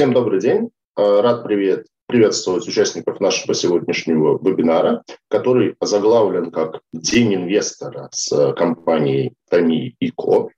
Всем добрый день. Э, рад привет, приветствовать участников нашего сегодняшнего вебинара, который озаглавлен как «День инвестора» с компанией Томи и Ко.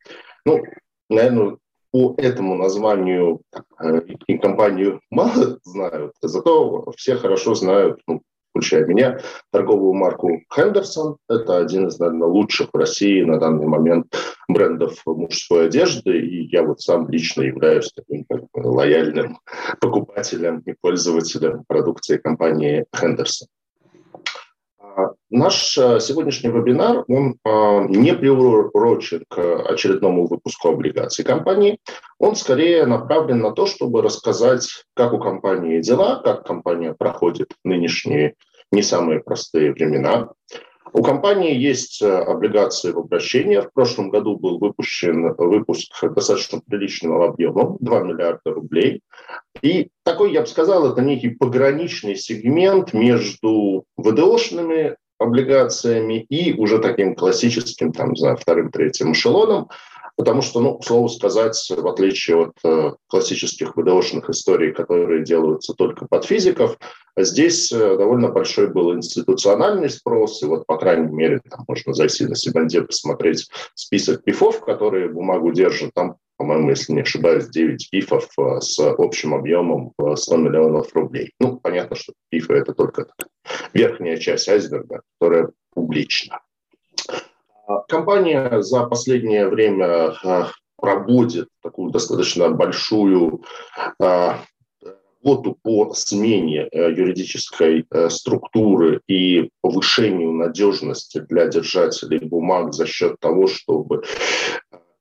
Ну, наверное, по этому названию э, и компанию мало знают, зато все хорошо знают, ну, включая меня, торговую марку Хендерсон. Это один из, наверное, лучших в России на данный момент брендов мужской одежды. И я вот сам лично являюсь таким как лояльным покупателем и пользователем продукции компании Хендерсон. Наш э, сегодняшний вебинар, он э, не приурочен к очередному выпуску облигаций компании. Он скорее направлен на то, чтобы рассказать, как у компании дела, как компания проходит нынешние не самые простые времена. У компании есть э, облигации в обращении. В прошлом году был выпущен выпуск достаточно приличного объема, 2 миллиарда рублей. И такой, я бы сказал, это некий пограничный сегмент между ВДОшными облигациями и уже таким классическим, там, за вторым, третьим эшелоном, потому что, ну, к слову сказать, в отличие от э, классических ВДОшных историй, которые делаются только под физиков, здесь э, довольно большой был институциональный спрос, и вот, по крайней мере, там можно зайти на Сибанде, посмотреть список пифов, которые бумагу держат, там по-моему, если не ошибаюсь, 9 пифов э, с общим объемом в 100 миллионов рублей. Ну, понятно, что пифы – это только верхняя часть айсберга, которая публична. А, компания за последнее время э, проводит такую достаточно большую работу по смене юридической структуры и повышению надежности для держателей бумаг за счет того, чтобы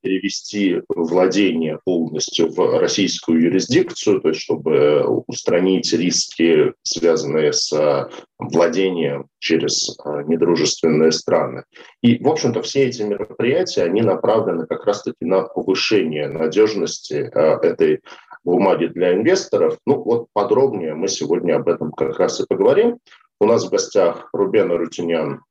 перевести владение полностью в российскую юрисдикцию, то есть чтобы устранить риски, связанные с владением через недружественные страны. И, в общем-то, все эти мероприятия, они направлены как раз-таки на повышение надежности этой бумаги для инвесторов. Ну вот подробнее мы сегодня об этом как раз и поговорим. У нас в гостях Рубен Рутинян,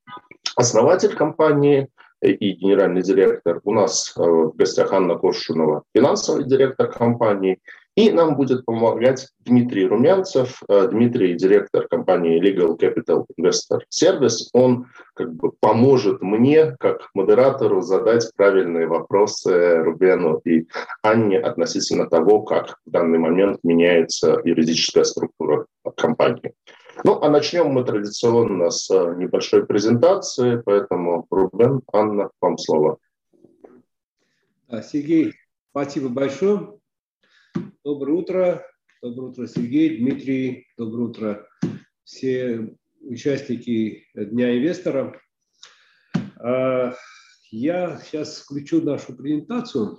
основатель компании, и генеральный директор. У нас э, в гостях Анна Коршунова, финансовый директор компании. И нам будет помогать Дмитрий Румянцев. Э, Дмитрий – директор компании Legal Capital Investor Service. Он как бы поможет мне, как модератору, задать правильные вопросы Рубену и Анне относительно того, как в данный момент меняется юридическая структура компании. Ну, а начнем мы традиционно с э, небольшой презентации, поэтому, Рубен, Анна, вам слово. Сергей, спасибо большое. Доброе утро. Доброе утро, Сергей, Дмитрий. Доброе утро, все участники Дня инвестора. А, я сейчас включу нашу презентацию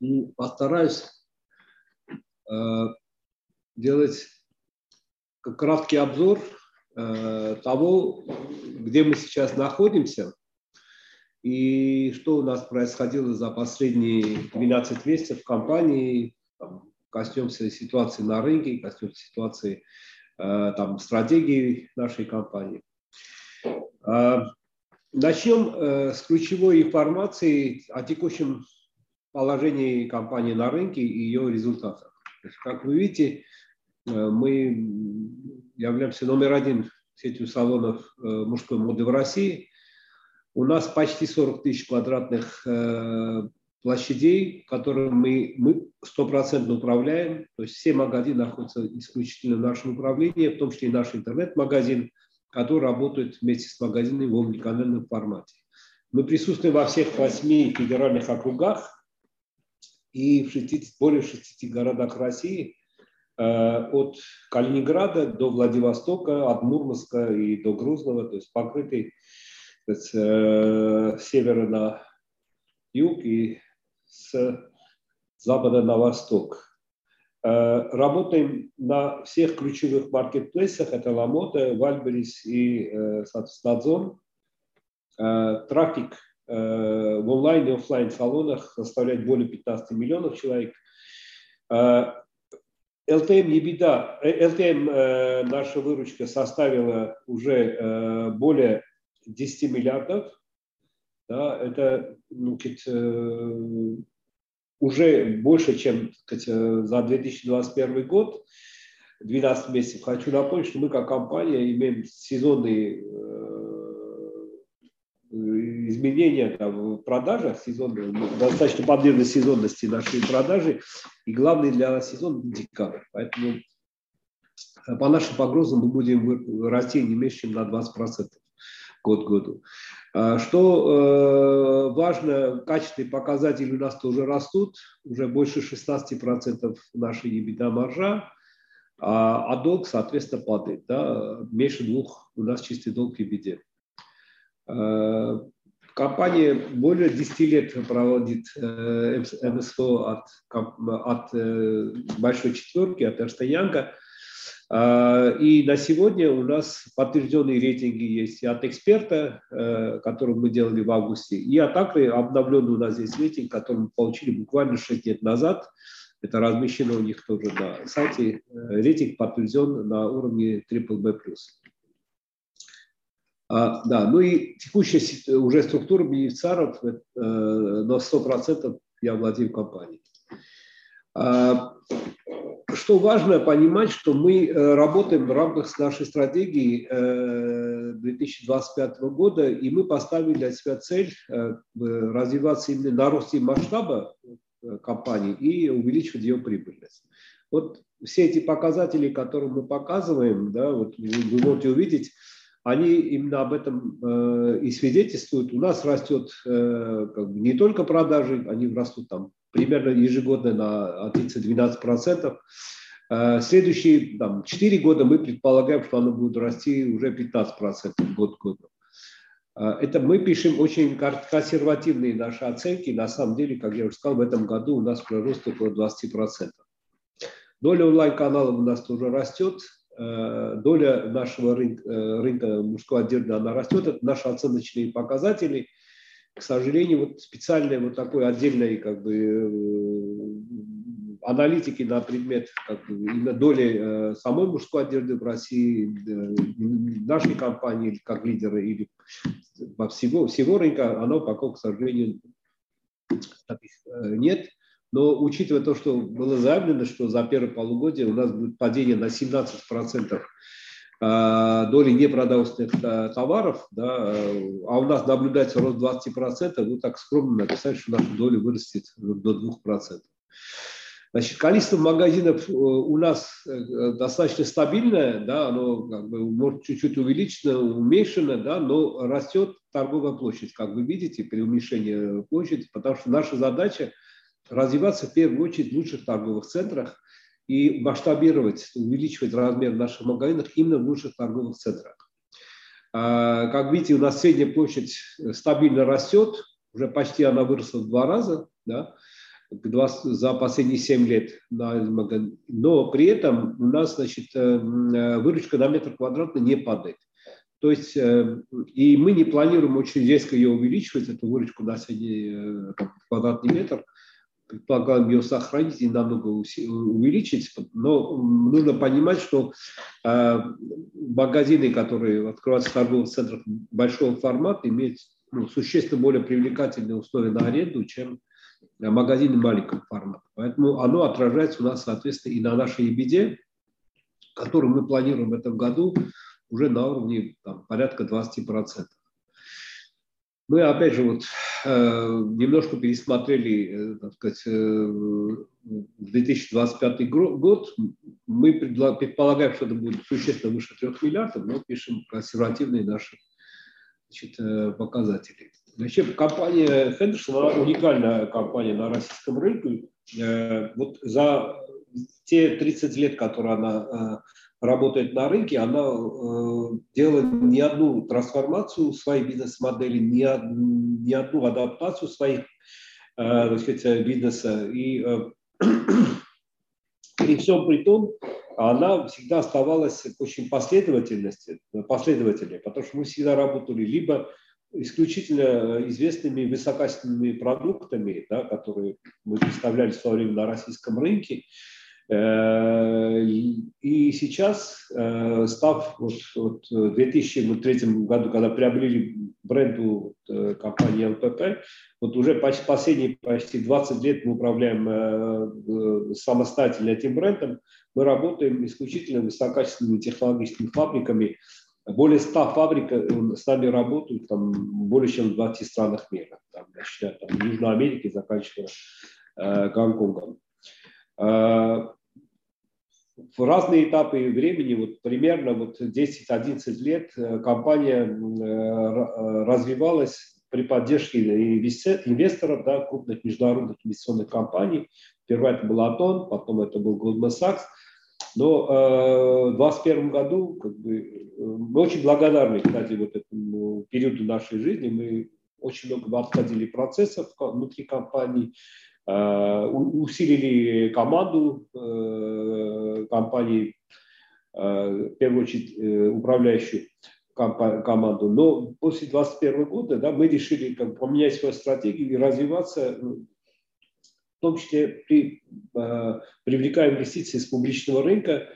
и постараюсь а, делать краткий обзор э, того, где мы сейчас находимся и что у нас происходило за последние 12 месяцев в компании. Там, коснемся ситуации на рынке, коснемся ситуации э, там, стратегии нашей компании. Э, начнем э, с ключевой информации о текущем положении компании на рынке и ее результатах. Как вы видите, Э, мы являемся номер один сетью салонов э, мужской моды в России. У нас почти 40 тысяч квадратных э, площадей, которые мы, мы стопроцентно управляем. То есть все магазины находятся исключительно в нашем управлении, в том числе и наш интернет-магазин, который работает вместе с магазинами в омниканальном формате. Мы присутствуем во всех восьми федеральных округах и в 60, более 60 городах России – Э, от Калининграда до Владивостока, от Мурманска и до Грузного, то есть покрытый с э, севера на юг и с запада на восток. Э, работаем на всех ключевых маркетплейсах, это Ламота, Вальберис и, соответственно, Озон. Трафик в онлайн и офлайн салонах составляет более 15 миллионов человек. ЛТМ не беда. ЛТМ э, наша выручка составила уже э, более 10 миллиардов. Да, это ну, э, уже больше, чем сказать, за 2021 год, 12 месяцев. Хочу напомнить, что мы как компания имеем сезонные изменения там, в продажах, сезонные, достаточно подвержены сезонности нашей продажи, и главный для нас сезон – декабрь. Поэтому по нашим прогнозам мы будем расти не меньше, чем на 20% год к году. А, что э, важно, качественные показатели у нас тоже растут, уже больше 16% нашей EBITDA маржа, а, а долг, соответственно, падает. Да? Меньше двух у нас чистый долг в EBITDA. А, компания более 10 лет проводит э, МСФО от, от э, большой четверки, от Эрста Янга – а, и на сегодня у нас подтвержденные рейтинги есть и от эксперта, э, который мы делали в августе, и от Акры обновленный у нас есть рейтинг, который мы получили буквально 6 лет назад. Это размещено у них тоже на сайте. Э, рейтинг подтвержден на уровне BBB+. А, да, ну и текущая уже структура бенефициаров э, на 100% я владею компанией. А, что важно понимать, что мы э, работаем в рамках нашей стратегии 2025 э, года, и мы поставили для себя цель э, развиваться именно на росте масштаба компании и увеличивать ее прибыльность. Вот все эти показатели, которые мы показываем, да, вот вы можете увидеть, они именно об этом и свидетельствуют. У нас растет как бы не только продажи, они растут там примерно ежегодно на 30-12%. Э, следующие там, 4 года мы предполагаем, что оно будет расти уже 15% год к году. Э, это мы пишем очень консервативные наши оценки. На самом деле, как я уже сказал, в этом году у нас прирост около 20%. Доля онлайн-каналов у нас тоже растет. Э, доля нашего рынка, рынка мужской одежды, она растет. Это наши оценочные показатели – к сожалению, вот специальной вот такой отдельной как бы э, аналитики на предмет как бы, именно доли э, самой мужской одежды в России, э, нашей компании как лидера или всего, всего рынка, оно пока, к сожалению, таких нет. Но учитывая то, что было заявлено, что за первое полугодие у нас будет падение на 17 процентов а, доли непродовольственных э, товаров, да, а у нас наблюдается рост 20%, вы так скромно написали, что наша доля вырастет до 2%. Значит, количество магазинов э, у нас э, достаточно стабильное, да, оно как бы может чуть-чуть увеличено, уменьшено, да, но растет торговая площадь, как вы видите, при уменьшении площади, потому что наша задача развиваться в первую очередь в лучших торговых центрах, и масштабировать, увеличивать размер наших магазинов именно в лучших торговых центрах. А, как видите, у нас средняя площадь стабильно растет, уже почти она выросла в два раза да, за последние 7 лет. Но при этом у нас значит, э, выручка на метр квадратный не падает. То есть, э, и мы не планируем очень резко ее увеличивать, эту выручку на средний э, квадратный метр – предполагаем ее сохранить и намного увеличить, но нужно понимать, что э, магазины, которые открываются в торговых центрах большого формата, имеют ну, существенно более привлекательные условия на аренду, чем магазины маленького формата. Поэтому оно отражается у нас, соответственно, и на нашей EBD, которую мы планируем в этом году уже на уровне там, порядка 20%. Мы, опять же, вот э, немножко пересмотрели, э, так сказать, э, 2025 год. Мы предполагаем, что это будет существенно выше 3 миллиардов, но пишем консервативные наши значит, э, показатели. Вообще, компания Henderson, она уникальная компания на российском рынке. Э, вот за те 30 лет, которые она э, работает на рынке, она э, делает не одну трансформацию своей бизнес-модели, не, не одну адаптацию своих э, сказать, бизнеса. И э, при всем при том, она всегда оставалась очень последовательности, последовательной, потому что мы всегда работали либо исключительно известными высококачественными продуктами, да, которые мы представляли в свое время на российском рынке, И сейчас, став вот, вот в 2003 году, когда приобрели бренду компании ЛПП, вот уже почти, последние почти 20 лет мы управляем самостоятельно этим брендом, мы работаем исключительно высококачественными технологическими фабриками, более 100 фабрик э, с нами работают там, более чем в 20 странах мира, там, начиная там, Южной Америки, заканчивая э, Гонконгом. Э, в разные этапы времени, вот примерно вот 10-11 лет, э, компания э, развивалась при поддержке инвесторов, да, крупных международных инвестиционных компаний. Сперва это был Атон, потом это был Goldman Sachs – но э, в 2021 году как бы, э, мы очень благодарны, кстати, вот этому периоду нашей жизни. Мы очень много обходили процессов внутри компании, э, усилили команду э, компании, э, в первую очередь э, управляющую команду. Но после 2021 года да, мы решили как, поменять свою стратегию и развиваться в том числе при, э, привлекая инвестиции с публичного рынка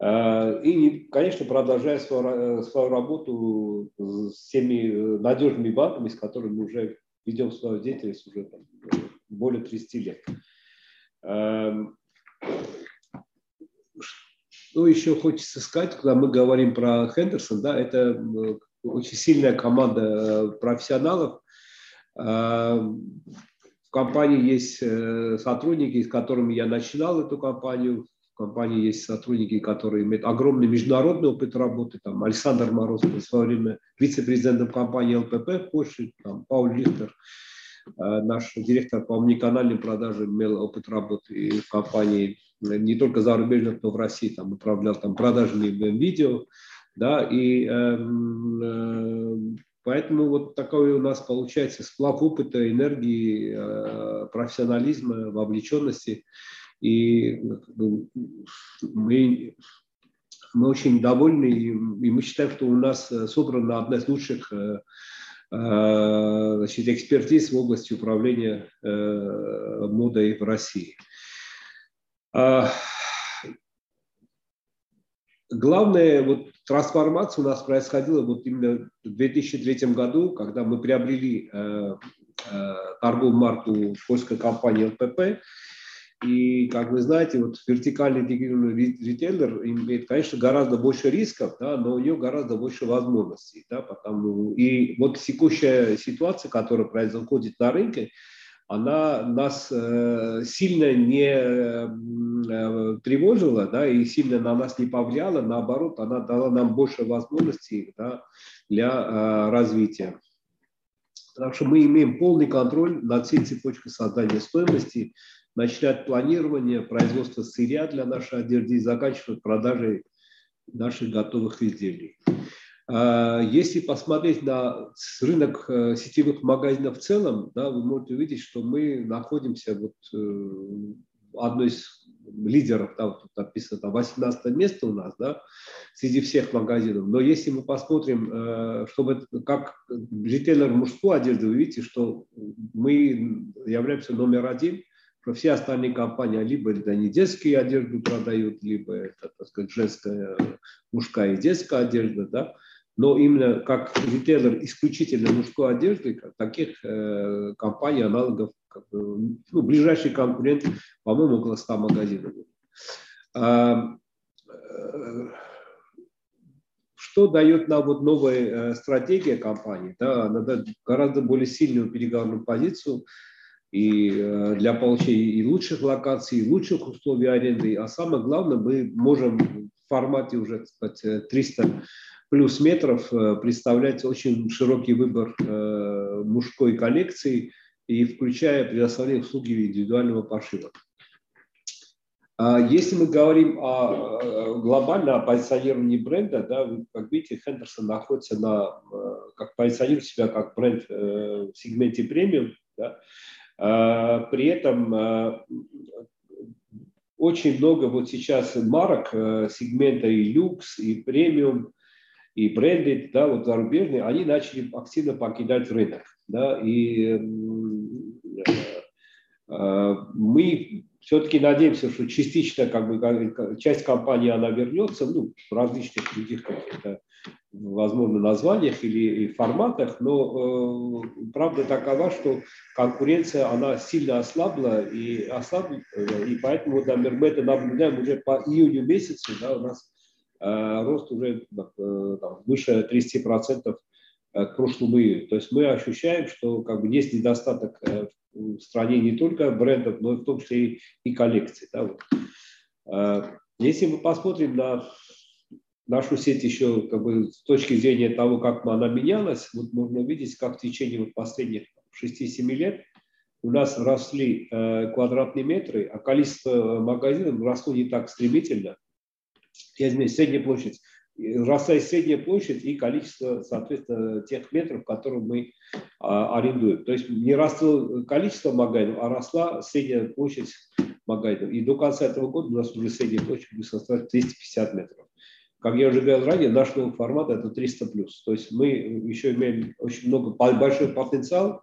э, и, конечно, продолжая свою, э, свою работу с теми надежными банками, с которыми мы уже ведем свою деятельность уже более 30 лет. Эм, что еще хочется сказать, когда мы говорим про Хендерсон, да, это очень сильная команда профессионалов, эм, компании есть э, сотрудники, с которыми я начинал эту компанию. В компании есть сотрудники, которые имеют огромный международный опыт работы. Там Александр Мороз в свое время вице-президентом компании ЛПП в Польше, там Пауль Лихтер, э, наш директор по омниканальным продажам, имел опыт работы в компании не только зарубежных, но в России, там управлял там продажами видео, да, и эм, э, э, Поэтому вот такой у нас получается сплав опыта, энергии, э, профессионализма, вовлеченности. И мы, мы очень довольны, и мы считаем, что у нас собрана одна из лучших э, э, значит, экспертиз в области управления модой в России. А, главное, вот трансформация у нас происходила вот именно в 2003 году, когда мы приобрели э, э, торговую марку польской компании ЛПП. И, как вы знаете, вот вертикальный интегрированный ритейлер имеет, конечно, гораздо больше рисков, да, но у него гораздо больше возможностей. Да, потому, и вот текущая ситуация, которая происходит на рынке, она нас э, сильно не э, тревожила, да, и сильно на нас не повлияла, наоборот, она дала нам больше возможностей да, для э, развития. Потому что мы имеем полный контроль над всей цепочкой создания стоимости, начиная от планирования, производства сырья для нашей одежды и заканчивая продажей наших готовых изделий. А, если посмотреть на рынок э, сетевых магазинов в целом, да, вы можете увидеть, что мы находимся вот э, одной из лидеров, там тут написано там 18 место у нас, да, среди всех магазинов. Но если мы посмотрим, э, чтобы как ритейлер мужской одежды, вы видите, что мы являемся номер один, что все остальные компании либо это не детские одежды продают, либо это, так сказать, женская, мужская и детская одежда, да, но именно как ритейлер исключительно мужской одежды, таких э, компаний, аналогов, как ну, ближайший конкурент, по-моему, около 100 магазинов. А, э, что дает нам вот новая э, стратегия компании? Да, она дает гораздо более сильную переговорную позицию и э, для получения и лучших локаций, и лучших условий аренды. А самое главное, мы можем в формате уже так сказать, 300 плюс метров э, представлять очень широкий выбор э, мужской коллекции и включая предоставление услуги индивидуального пошива. А если мы говорим о глобальном позиционировании бренда, да, вы, как видите, Хендерсон находится на, э, как позиционирует себя как бренд в сегменте премиум, да, при этом очень много вот сейчас марок сегмента и люкс, и премиум, и бренды, да, вот зарубежные, они начали активно покидать рынок. Да, и э, э, мы все-таки надеемся, что частично как бы, часть компании она вернется, ну, в различных других каких-то, возможно, названиях или форматах, но э, правда такова, что конкуренция, она сильно ослабла, и, ослабла, и поэтому, например, мы это наблюдаем уже по июню месяцу, да, у нас э, рост уже э, там, выше 30% к прошлому июню. То есть мы ощущаем, что как бы, есть недостаток э, в стране не только брендов, но в том числе и, и коллекций. Да, вот. А, если мы посмотрим на нашу сеть еще как бы, с точки зрения того, как она менялась, вот можно увидеть, как в течение вот последних 6-7 лет у нас росли э, квадратные метры, а количество магазинов росло не так стремительно. Я извиняюсь, средняя площадь росла и средняя площадь и количество, соответственно, тех метров, которые мы а, арендуем. То есть не росло количество магазинов, а росла средняя площадь магазинов. И до конца этого года у нас уже средняя площадь будет составлять 250 метров. Как я уже говорил ранее, наш новый формат это 300 плюс. То есть мы еще имеем очень много, большой потенциал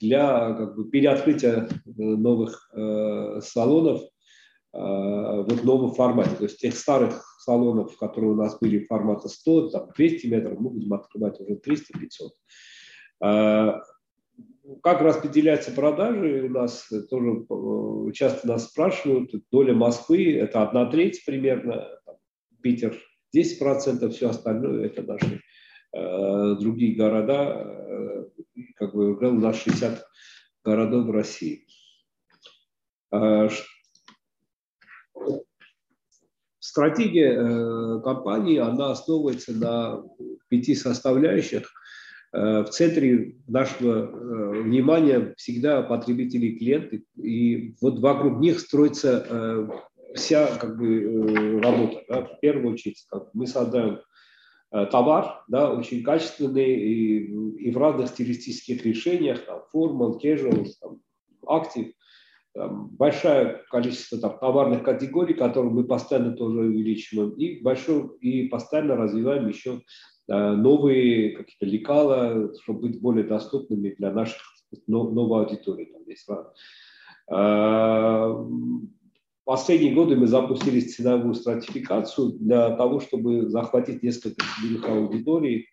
для как бы, переоткрытия э, новых э, салонов э, в новом формате. То есть тех старых салонов, которые у нас были формата 100, там 200 метров, мы будем открывать уже 300-500. А, как распределяются продажи у нас, тоже э, часто нас спрашивают, доля Москвы это одна треть примерно, Питер 10%, все остальное это наши э, другие города, э, как бы у нас 60 городов России. А, Стратегия э, компании, она основывается на пяти составляющих. Э, в центре нашего э, внимания всегда потребители и клиенты. И вот вокруг них строится вся как бы, работа. Да. В первую очередь мы создаем товар, да, очень качественный и, и в разных стилистических решениях, там, formal, casual, там, большое количество там, товарных категорий, которые мы постоянно тоже увеличиваем, и большое, и постоянно развиваем еще э, новые какие-то лекала, чтобы быть более доступными для наших новой аудитории. Там есть, э, Последние годы мы запустили ценовую стратификацию для того, чтобы захватить несколько целевых аудиторий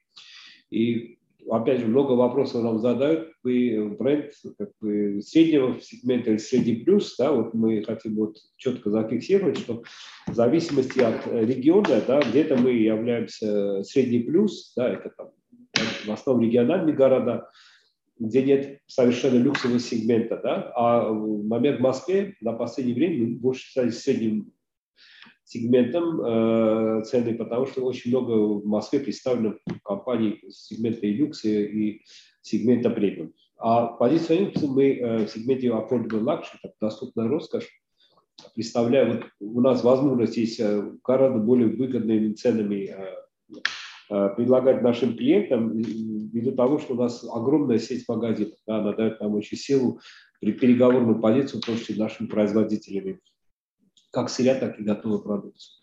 и опять же, много вопросов нам задают. Вы бренд как бы, среднего сегмента или средний плюс, да, вот мы хотим вот четко зафиксировать, что в зависимости от региона, да, где-то мы являемся средний плюс, да, это там в основном региональные города, где нет совершенно люксового сегмента, да, а в момент в Москве на последнее время мы больше стали средним сегментом э, цены, потому что очень много в Москве представлено компаний сегмента люкс и сегмента премиум. А позиционируемся мы э, в сегменте affordable luxury, как доступная роскошь, представляя, вот у нас возможность есть э, гораздо более выгодными ценами э, предлагать нашим клиентам, ввиду того, что у нас огромная сеть магазинов, да, она дает нам очень силу при переговорную позицию против нашими производителями как сырья, так и готовую продукцию.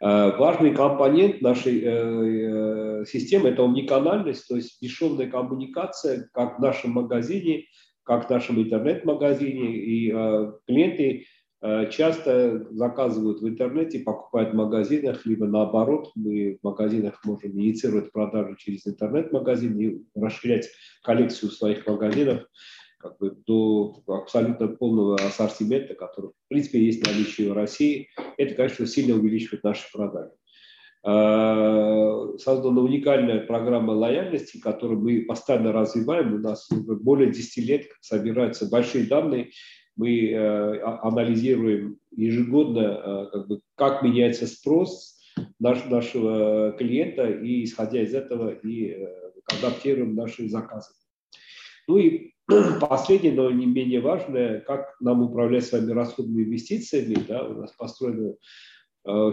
Э, важный компонент нашей э, э, системы – это уникальность, то есть бесшовная коммуникация как в нашем магазине, как в нашем интернет-магазине. И клиенты часто заказывают в интернете, покупают в магазинах, либо наоборот, мы в магазинах можем инициировать продажи через интернет-магазин и расширять коллекцию своих магазинов как бы до абсолютно полного ассортимента, который, в принципе, есть наличие в России. Это, конечно, сильно увеличивает наши продажи. А, создана уникальная программа лояльности, которую мы постоянно развиваем. У нас уже более 10 лет собираются большие данные. Мы э, а, анализируем ежегодно, э, как, бы, как меняется спрос наш, нашего клиента, и исходя из этого и э, адаптируем наши заказы. Ну и Последнее, но не менее важное, как нам управлять своими расходными инвестициями. Да, у нас построена э,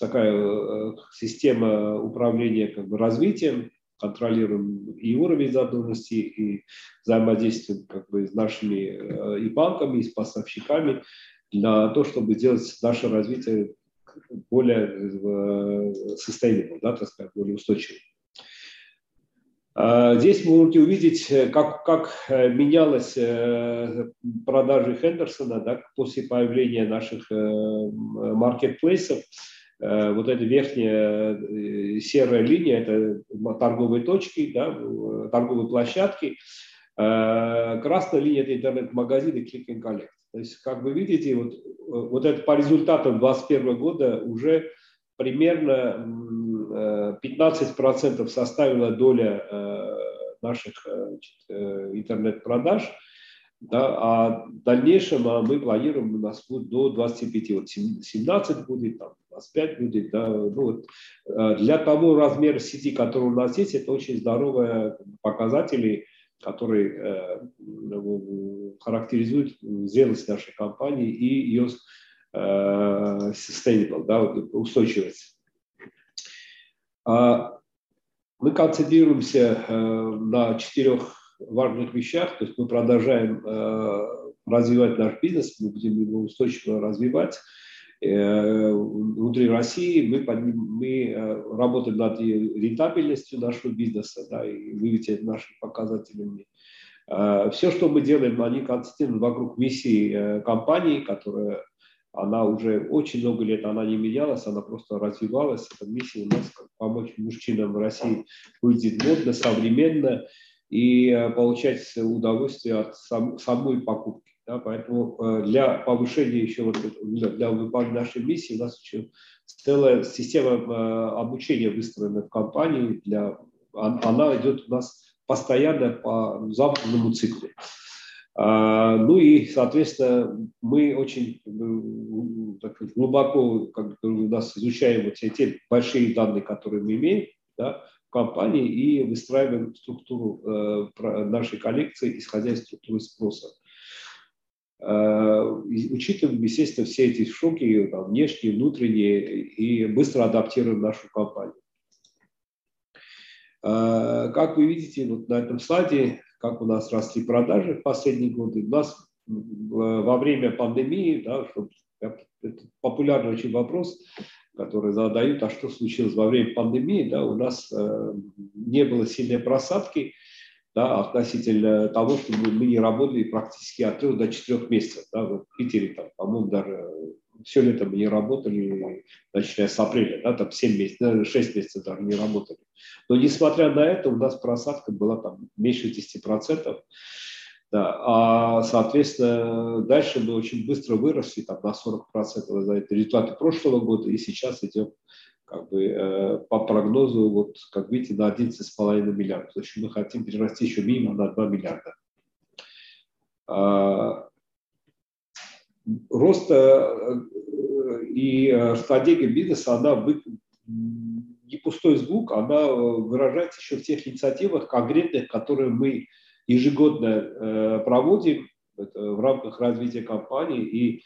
такая э, система управления как бы, развитием, контролируем и уровень задолженности, и взаимодействуем как бы, с нашими э, и банками, и с поставщиками для того, чтобы сделать наше развитие более sustainable, да, так сказать, более устойчивым. А, здесь вы можете увидеть, э, как, как э, менялась э, продажи Хендерсона да, после появления наших маркетплейсов. Вот эта верхняя серая линия – это торговые точки, да, торговые площадки. Красная линия – это интернет-магазины Click and Collect. То есть, как вы видите, вот, вот это по результатам 2021 года уже примерно 15% составила доля э, наших э, интернет-продаж, да, а в дальнейшем а мы планируем, у нас будет до 25, вот 17 будет, там, 25 будет. Да, ну вот, э, для того размера сети, который у нас есть, это очень здоровые показатели, которые характеризуют зрелость нашей компании и ее sustainable, да, устойчивость. А мы концентрируемся э, на четырех важных вещах, то есть мы продолжаем э, развивать наш бизнес, мы будем его устойчиво развивать. Э, внутри России мы, мы работаем над рентабельностью нашего бизнеса да, и выведем нашими показателями. Все, что мы делаем, они концентрируют вокруг миссии компании, которая она уже очень много лет она не менялась, она просто развивалась. Эта миссия у нас как помочь мужчинам в России выйдет модно, современно и э, получать удовольствие от сам, самой покупки. Да, поэтому э, для повышения еще вот, для, выполнения нашей миссии у нас еще целая система э, обучения выстроена в компании. Для, она идет у нас постоянно по западному циклу. А, ну и, соответственно, мы очень так, глубоко как у нас изучаем вот те, те большие данные, которые мы имеем да, в компании, и выстраиваем структуру э, нашей коллекции, исходя из структуры спроса. Э, учитываем, естественно, все эти шоки, там, внешние, внутренние, и быстро адаптируем нашу компанию. Э, как вы видите вот на этом слайде, как у нас росли продажи в последние годы. У нас во время пандемии, да, это популярный очень вопрос, который задают, а что случилось во время пандемии, да, у нас э, не было сильной просадки да, относительно того, что мы, не работали практически от трех до четырех месяцев. Да, вот в Питере, там, по-моему, даже все лето мы не работали, начиная с апреля, да, там 7 месяцев, 6 месяцев даже не работали. Но несмотря на это, у нас просадка была там меньше 10%. Да, а, соответственно, дальше мы очень быстро выросли там, на 40% за это результаты прошлого года, и сейчас идем как бы, э, по прогнозу, вот, как видите, на 11,5 миллиардов. То есть мы хотим перерасти еще минимум на 2 миллиарда. А, рост э, и э, стратегия бизнеса, она не пустой звук, она выражается еще в тех инициативах конкретных, которые мы ежегодно проводим в рамках развития компании. И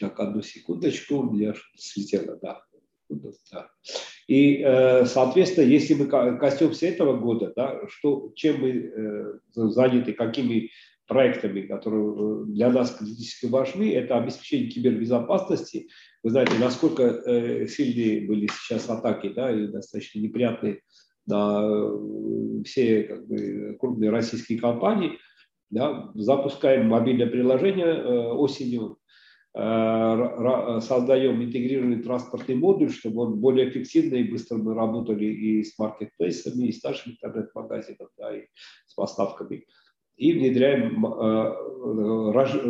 так, одну секундочку, у меня слетело, да. да. И, э, соответственно, если мы коснемся этого года, да, что, чем мы э, заняты, какими проектами, которые э, для нас критически важны, это обеспечение кибербезопасности. Вы знаете, насколько сильные были сейчас атаки, да, и достаточно неприятные на все как бы, крупные российские компании. Да, запускаем мобильное приложение осенью, создаем интегрированный транспортный модуль, чтобы он более эффективно и быстро мы работали и с маркетплейсами, и с нашими интернет-магазинами, да, и с поставками. И внедряем, э,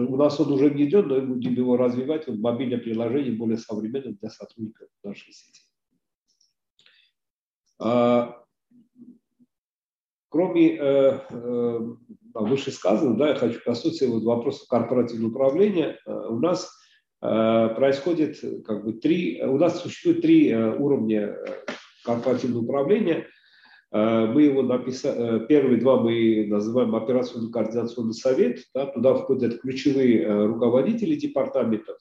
у нас он уже внедрен, но будем его развивать в мобильное приложение более современное для сотрудников нашей сети. А, кроме э, вышесказанного, да, я хочу коснуться вот вопроса корпоративного управления. Э, у нас э, происходит как бы три, у нас существует три э, уровня корпоративного управления. Мы его написали, первые два мы называем операционный координационный совет, да, туда входят ключевые руководители департаментов,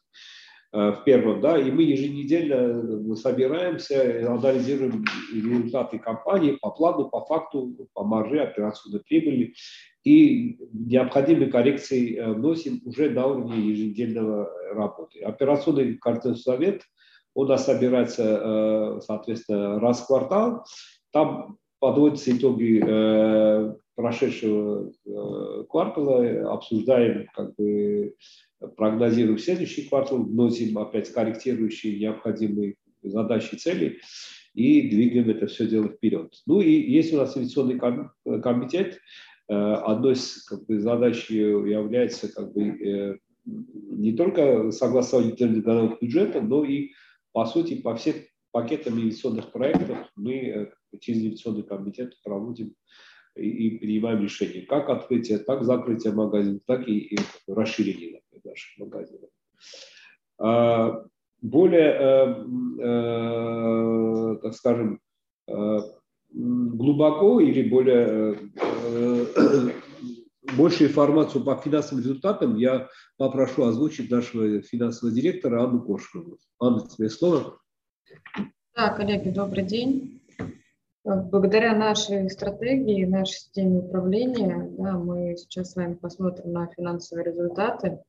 в первом, да, и мы еженедельно собираемся, анализируем результаты компании по плану, по факту, по марже операционной прибыли и необходимые коррекции э, вносим уже на уровне еженедельного работы. Операционный координационный совет у нас собирается, соответственно, раз в квартал. Там подводятся итоги прошедшего квартала, обсуждаем, как бы, прогнозируем следующий квартал, вносим опять корректирующие необходимые задачи и цели и двигаем это все дело вперед. Ну и есть у нас инвестиционный комитет. Э, одной из как бы, задач является как бы, э, не только согласование годовых бюджета, но и, по сути, по всем пакетам инвестиционных проектов мы э, через инвестиционный комитет проводим и, принимаем решения. Как открытие, так закрытие магазинов, так и, и расширение наших магазинов. А, более, э, э, так скажем, э, глубоко или более больше информацию по финансовым результатам я попрошу озвучить нашего финансового директора Анну Кошкову. Анна, тебе слово. Да, коллеги, добрый день. Благодаря нашей стратегии, нашей системе управления, да, мы сейчас с вами посмотрим на финансовые результаты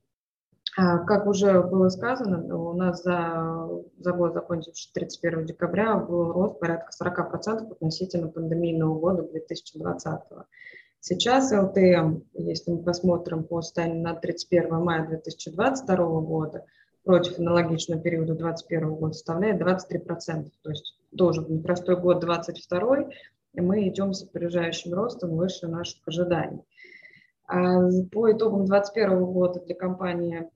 а, как уже было сказано, у нас за, за год, закончивший 31 декабря, был рост порядка 40% относительно пандемийного года 2020. Сейчас ЛТМ, если мы посмотрим по состоянию на 31 мая 2022 года, против аналогичного периода 2021 года составляет 23%. То есть тоже в непростой год 2022 мы идем с опережающим ростом выше наших ожиданий. А по итогам 2021 года для компании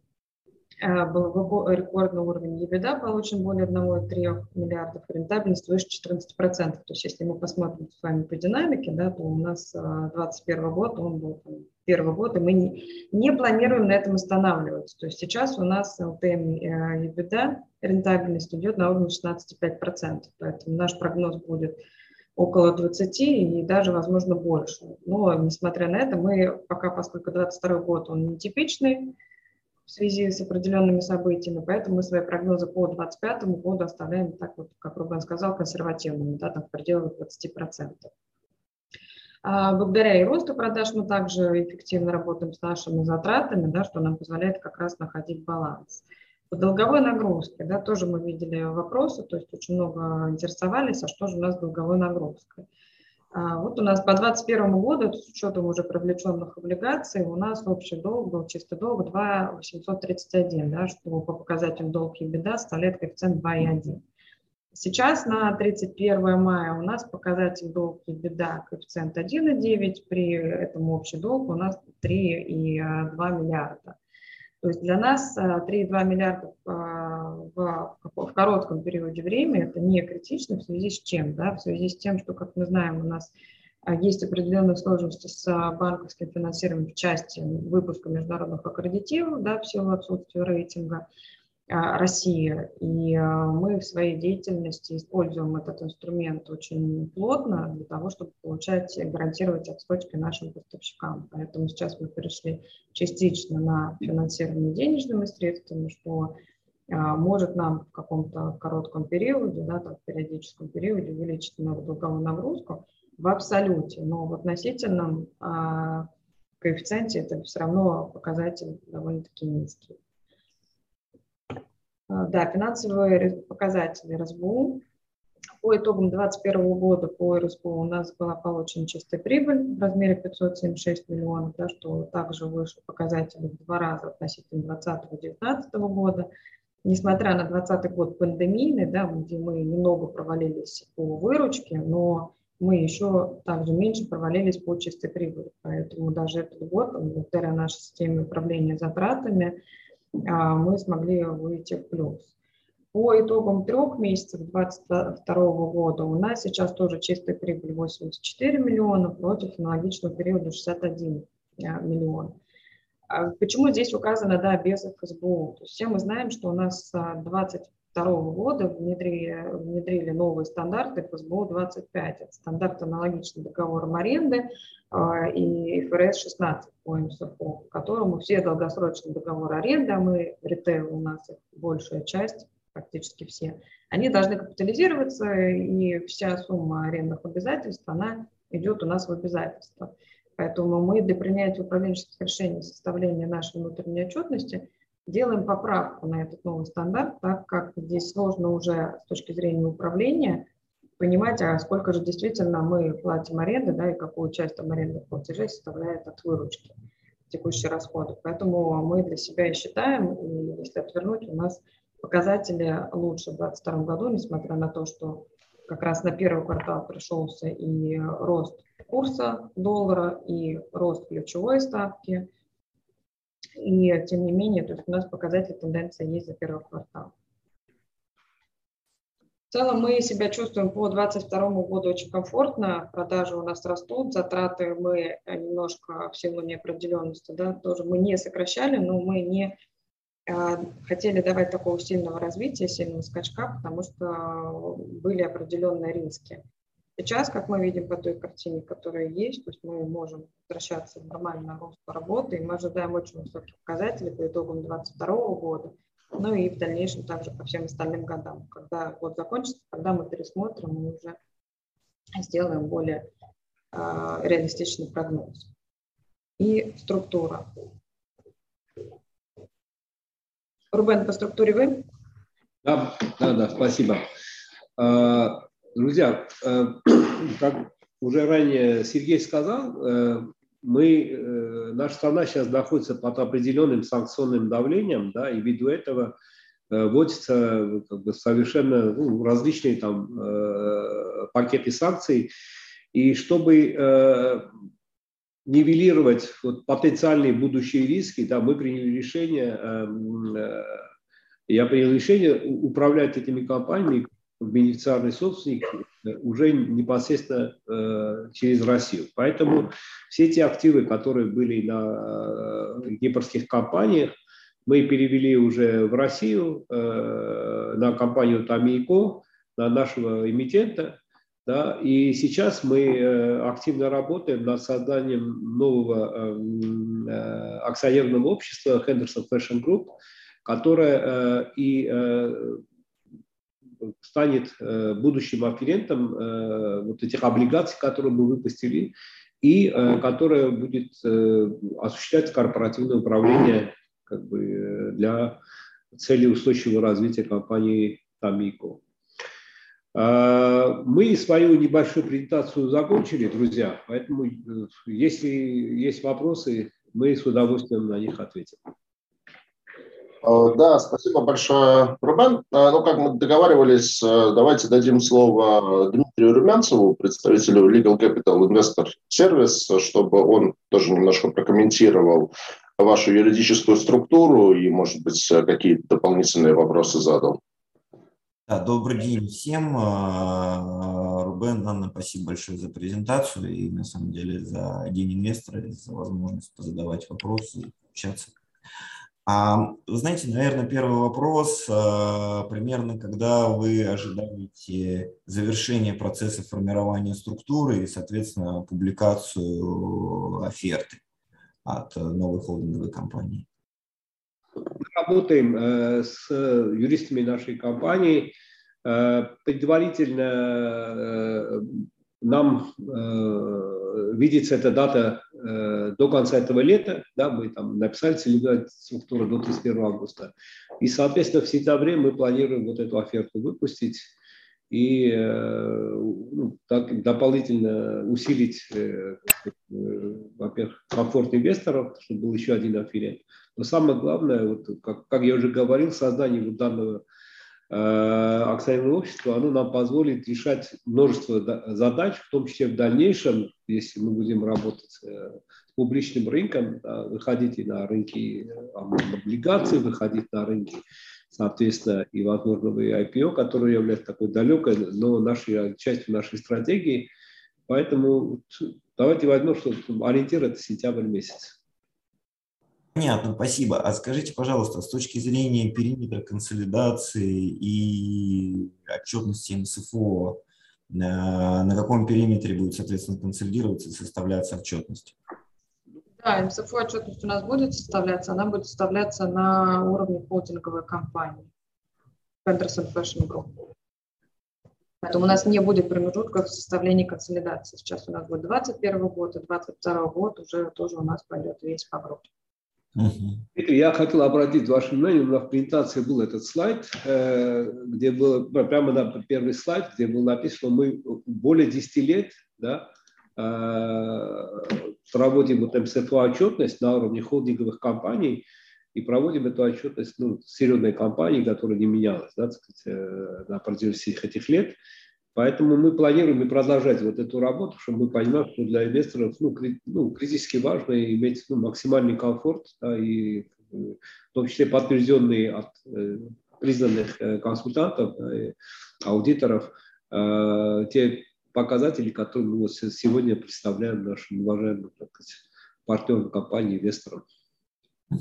был рекордный уровень EBITDA, получен более 1,3 миллиардов, рентабельность выше 14%. То есть если мы посмотрим с вами по динамике, да, то у нас 2021 э, год, он был там, первый год, и мы не, не планируем на этом останавливаться. То есть сейчас у нас LTM э, EBITDA, рентабельность идет на уровне 16,5%, поэтому наш прогноз будет около 20 и даже, возможно, больше. Но, несмотря на это, мы пока, поскольку 2022 год, он нетипичный, в связи с определенными событиями, поэтому мы свои прогнозы по 2025 году оставляем, так вот, как Рубен сказал, консервативными, да, там в пределах 20%. А благодаря и росту продаж мы также эффективно работаем с нашими затратами, да, что нам позволяет как раз находить баланс. По долговой нагрузке да, тоже мы видели вопросы, то есть очень много интересовались, а что же у нас с долговой нагрузкой. А, вот у нас по 2021 году, с учетом уже привлеченных облигаций, у нас общий долг был, чистый долг 2,831, да, что по показателям долг и беда составляет коэффициент 2,1. Сейчас на 31 мая у нас показатель долг и беда коэффициент 1,9, при этом общий долг у нас 3,2 миллиарда. То есть для нас 3,2 миллиарда в, в коротком периоде времени, это не критично в связи с чем? Да? В связи с тем, что, как мы знаем, у нас а, есть определенные сложности с банковским финансированием в части выпуска международных аккредитивов да, в силу отсутствия рейтинга России. И мы в своей деятельности используем этот инструмент очень плотно для того, чтобы получать гарантировать отсрочки нашим поставщикам. Поэтому сейчас мы перешли частично на финансирование денежными средствами, что а, может нам в каком-то коротком периоде, да, там, в периодическом периоде увеличить долговую нагрузку в абсолюте, но в относительном а, коэффициенте это все равно показатель довольно-таки низкий. А, да, финансовые показатели РСБУ. По итогам 2021 года по РСБУ у нас была получена чистая прибыль в размере 576 миллионов, да, что также выше показателей в два раза относительно 2020-2019 года несмотря на 2020 год пандемийный, да, где мы немного провалились по выручке, но мы еще также меньше провалились по чистой прибыли. Поэтому даже этот год, благодаря нашей системе управления затратами, мы смогли выйти в плюс. По итогам трех месяцев 2022 года у нас сейчас тоже чистая прибыль 84 миллиона против аналогичного периода 61 а, миллиона. А почему здесь указано, да, без ФСБУ? То есть все мы знаем, что у нас с 2022 года внедрили, внедрили новые стандарты ФСБУ 25. Это стандарт аналогичный договорам аренды а, и ФРС 16 по МСФО, по которому все долгосрочные договоры аренды, а мы ритейл у нас их большая часть, практически все, они должны капитализироваться, и вся сумма арендных обязательств, она идет у нас в обязательства. Поэтому мы для принятия управленческих решений, составления нашей внутренней отчетности делаем поправку на этот новый стандарт, так как здесь сложно уже с точки зрения управления понимать, а сколько же действительно мы платим аренды, да, и какую часть там арендных платежей составляет от выручки текущие расходы. Поэтому мы для себя и считаем, и если отвернуть, у нас показатели лучше в 2022 году, несмотря на то, что как раз на первый квартал пришелся и рост курса доллара, и рост ключевой ставки. И тем не менее, то есть у нас показатель тенденция есть за первый квартал. В целом мы себя чувствуем по 2022 году очень комфортно, продажи у нас растут, затраты мы немножко в силу неопределенности, да, тоже мы не сокращали, но мы не э, хотели давать такого сильного развития, сильного скачка, потому что были определенные риски. Сейчас, как мы видим по той картине, которая есть, то есть мы можем возвращаться в нормальный рост работы, и мы ожидаем очень высоких показателей по итогам 2022 года – ну и в дальнейшем также по всем остальным годам. Когда год закончится, когда мы пересмотрим, мы уже сделаем более э, реалистичный прогноз. И структура. Рубен, по структуре вы? Да, да, да, спасибо. Друзья, э, как уже ранее Сергей сказал, э, мы, э, наша страна сейчас находится под определенным санкционным давлением, да, и ввиду этого вводятся как бы, совершенно ну, различные там пакеты санкций. И чтобы нивелировать вот, потенциальные будущие риски, да, мы приняли решение, эм, я принял решение управлять этими компаниями бенефициарный собственник э, уже непосредственно э, через Россию. Поэтому все те активы, которые были на э, кипрских компаниях, мы перевели уже в Россию э, на компанию Тамико, на нашего эмитента. Да, и сейчас мы э, активно работаем над созданием нового э, э, акционерного общества Henderson Fashion Group, которое э, и станет э, будущим афферентом э, вот этих облигаций, которые мы выпустили, и э, которая будет осуществлять корпоративное управление как бы, для цели устойчивого развития компании Тамико. Мы свою небольшую презентацию закончили, друзья, поэтому если есть вопросы, мы с удовольствием на них ответим. Э, да, спасибо большое, Рубен. Э, ну, как мы договаривались, э, давайте дадим слово Дмитрию Румянцеву, представителю Legal Capital Investor Service, чтобы он тоже немножко прокомментировал вашу юридическую структуру и, может быть, какие-то дополнительные вопросы задал. Да, добрый день всем. Рубен, Анна, спасибо большое за презентацию и, на самом деле, за День инвестора, за возможность задавать вопросы общаться. Вы знаете, наверное, первый вопрос, а, примерно когда вы ожидаете завершения процесса формирования структуры и, соответственно, публикацию оферты от новой холдинговой компании? Мы работаем э, с юристами нашей компании. Э, предварительно э, нам видится эта дата до конца этого лета, да, мы там написали целевая структура до 31 августа, и, соответственно, в сентябре мы планируем вот эту оферту выпустить и э, ну, так, дополнительно усилить, э, э, во-первых, комфорт инвесторов, чтобы был еще один аффилиат. Но самое главное, вот, как, как я уже говорил, создание вот данного Э, акционерное общество, оно нам позволит решать множество задач, в том числе в дальнейшем, если мы будем работать э, с публичным рынком, выходить и на рынки э, облигаций, выходить на рынки, соответственно, и, возможно, и IPO, которое является такой далекой, но нашей, частью нашей стратегии. Поэтому давайте возьмем, что ориентир – это сентябрь месяц. Понятно, спасибо. А скажите, пожалуйста, с точки зрения периметра консолидации и отчетности МСФО, на, на каком периметре будет, соответственно, консолидироваться и составляться отчетность? Да, МСФО отчетность у нас будет составляться, она будет составляться на уровне холдинговой компании Henderson Fashion Group. Поэтому у нас не будет промежутков в составлении консолидации. Сейчас у нас будет 21 год, и 22 год уже тоже у нас пойдет весь по группе. Я хотел обратить ваше внимание, у нас в презентации был этот слайд, э, где был, прямо на первый слайд, где было написано, мы более 10 лет да, э, проводим вот МСФО отчетность на уровне холдинговых компаний и проводим эту отчетность ну, серьезной компании, которая не менялась да, сказать, э, на протяжении этих лет. Поэтому мы планируем и продолжать вот эту работу, чтобы мы понимали, что для инвесторов ну, кри, ну, критически важно иметь ну, максимальный комфорт да, и в том числе подтвержденные от э, признанных э, консультантов, и аудиторов, э, те показатели, которые мы сегодня представляем нашим уважаемым так сказать, партнерам компании, инвесторам. А,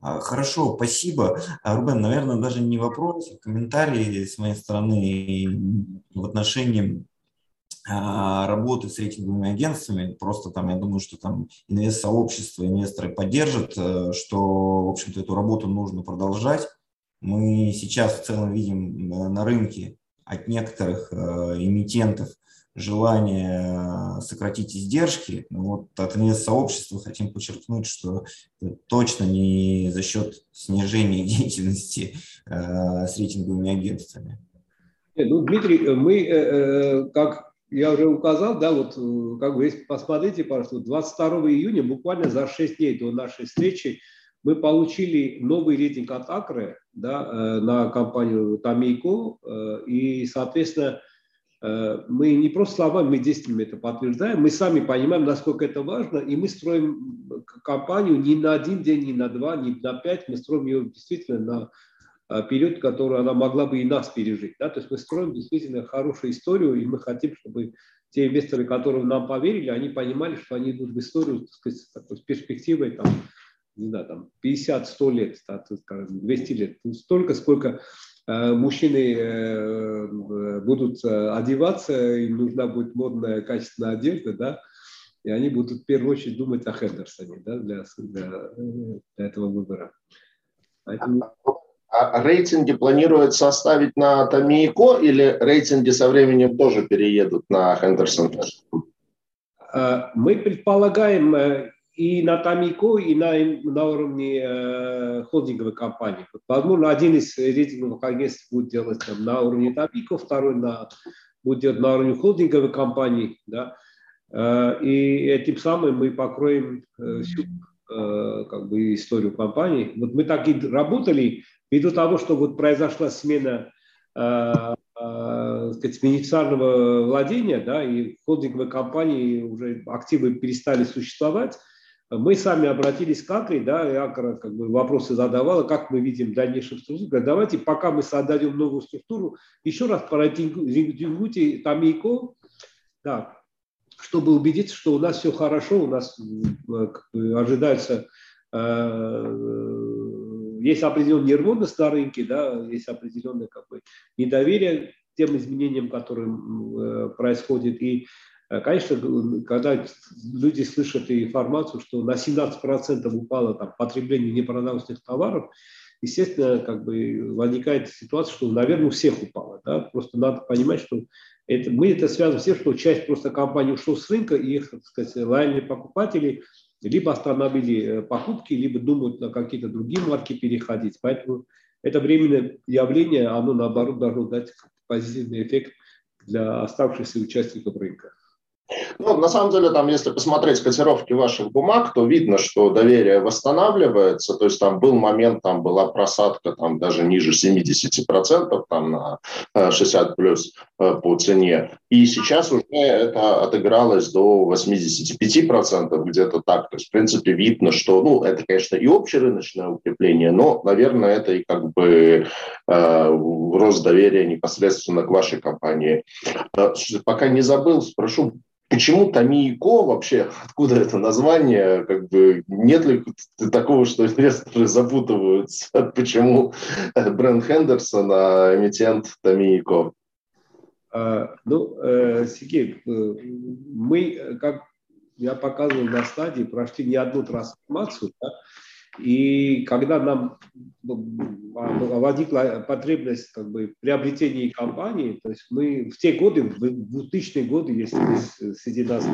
хорошо, спасибо. А, Рубен, наверное, даже не вопрос, а комментарий с моей стороны в отношении а, работы с рейтинговыми агентствами. Просто там, я думаю, что там инвест-сообщество, инвесторы поддержат, э, что, в общем-то, эту работу нужно продолжать. Мы сейчас в целом видим э, на рынке от некоторых э, эмитентов – желание сократить издержки. Но вот от инвест-сообщества хотим подчеркнуть, что точно не за счет снижения деятельности э, с рейтинговыми агентствами. Ну, Дмитрий, мы, э, э, как я уже указал, да, вот как бы если посмотрите, пожалуйста, 22 июня, буквально за 6 дней до нашей встречи, мы получили новый рейтинг от Акры да, на компанию Тамейко, и, соответственно, Э, мы не просто словами, мы действиями это подтверждаем, мы сами понимаем, насколько это важно, и мы строим компанию не на один день, не на два, не на пять, мы строим ее действительно на э, период, который она могла бы и нас пережить. Да? То есть мы строим действительно хорошую историю, и мы хотим, чтобы те инвесторы, которые нам поверили, они понимали, что они идут в историю так сказать, такой, с перспективой там, не знаю, там 50-100 лет, да, 200 лет, столько, сколько Э, мужчины э, будут э, одеваться, им нужна будет модная, качественная одежда, да, и они будут в первую очередь думать о Хендерсоне да, для, для, для этого выбора. Поэтому... А рейтинги планируется оставить на Томейко или рейтинги со временем тоже переедут на Хендерсон? Мы предполагаем и на Тамико, и на, на уровне э, холдинговой компании. Возможно, один из рейтинговых агентств будет делать там, на уровне Тамико, второй на, будет делать на уровне холдинговой компании. Да? Э, и этим самым мы покроем э, всю э, как бы историю компании. Вот мы так и работали ввиду того, что вот произошла смена э, э, владения, да, и холдинговые компании уже активы перестали существовать, мы сами обратились к Акре, да, и Акра как бы вопросы задавала, как мы видим дальнейшую структуру. Говорит, давайте, пока мы создадим новую структуру, еще раз прорейтингуйте Тамейко, да, чтобы убедиться, что у нас все хорошо, у нас как бы, ожидается, э, есть определенная нервозность на рынке, да, есть определенное как бы, недоверие тем изменениям, которые э, происходят, и Э, конечно, когда люди слышат информацию, что на 17% упало там, потребление непродовольственных товаров, естественно, как бы возникает ситуация, что, наверное, у всех упало. Да? Просто надо понимать, что это, мы это связываем с тем, что часть просто компаний ушла с рынка, и их, так сказать, лояльные покупатели либо остановили э, покупки, либо думают на какие-то другие марки переходить. Поэтому это временное явление, оно, наоборот, должно дать позитивный эффект для оставшихся участников рынка. Ну, на самом деле, там, если посмотреть котировки ваших бумаг, то видно, что доверие восстанавливается. То есть там был момент, там была просадка там даже ниже 70%, там на 60 э, плюс э, по цене. И сейчас уже это отыгралось до 85% где-то так. То есть, в принципе, видно, что, ну, это, конечно, и общерыночное укрепление, но, наверное, это и как бы э, рост доверия непосредственно к вашей компании. Э, пока не забыл, спрошу, Почему Томиико вообще, откуда это название, как бы нет ли такого, что инвесторы запутываются, почему бренд Хендерсон, а эмитент Томиико? А, ну, э, Сергей, э, мы, как я показывал на стадии, прошли не одну трансформацию, да, и когда нам возникла потребность как бы, приобретения компании, то есть мы в те годы, в 2000-е годы, если среди нас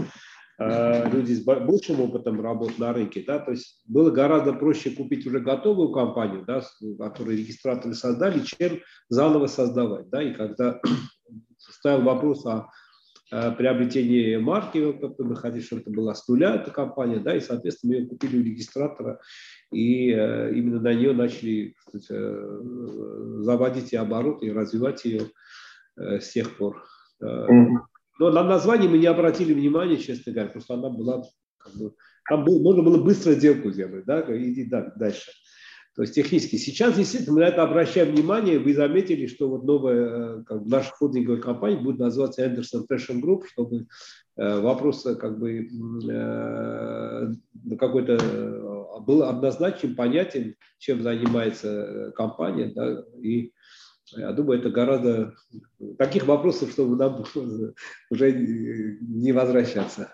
э, люди с большим опытом работы на рынке, да, то есть было гораздо проще купить уже готовую компанию, да, которую регистраторы создали, чем заново создавать, да, и когда ставил вопрос о приобретении марки, мы хотели, чтобы это была с нуля эта компания, да, и, соответственно, мы ее купили у регистратора, и именно на нее начали сказать, заводить и обороты, и развивать ее с тех пор. Но на название мы не обратили внимания, честно говоря, просто она была, как бы, там было, можно было быстро сделку сделать, да, иди дальше. То есть технически. Сейчас действительно мы на это обращаем внимание. Вы заметили, что вот новая э, как, наша холдинговая компания будет называться Anderson Fashion Group, чтобы э, вопрос э, как бы э, какой-то э, был однозначен, понятен, чем занимается компания. Да, и я думаю, это гораздо таких вопросов, чтобы нам уже не возвращаться.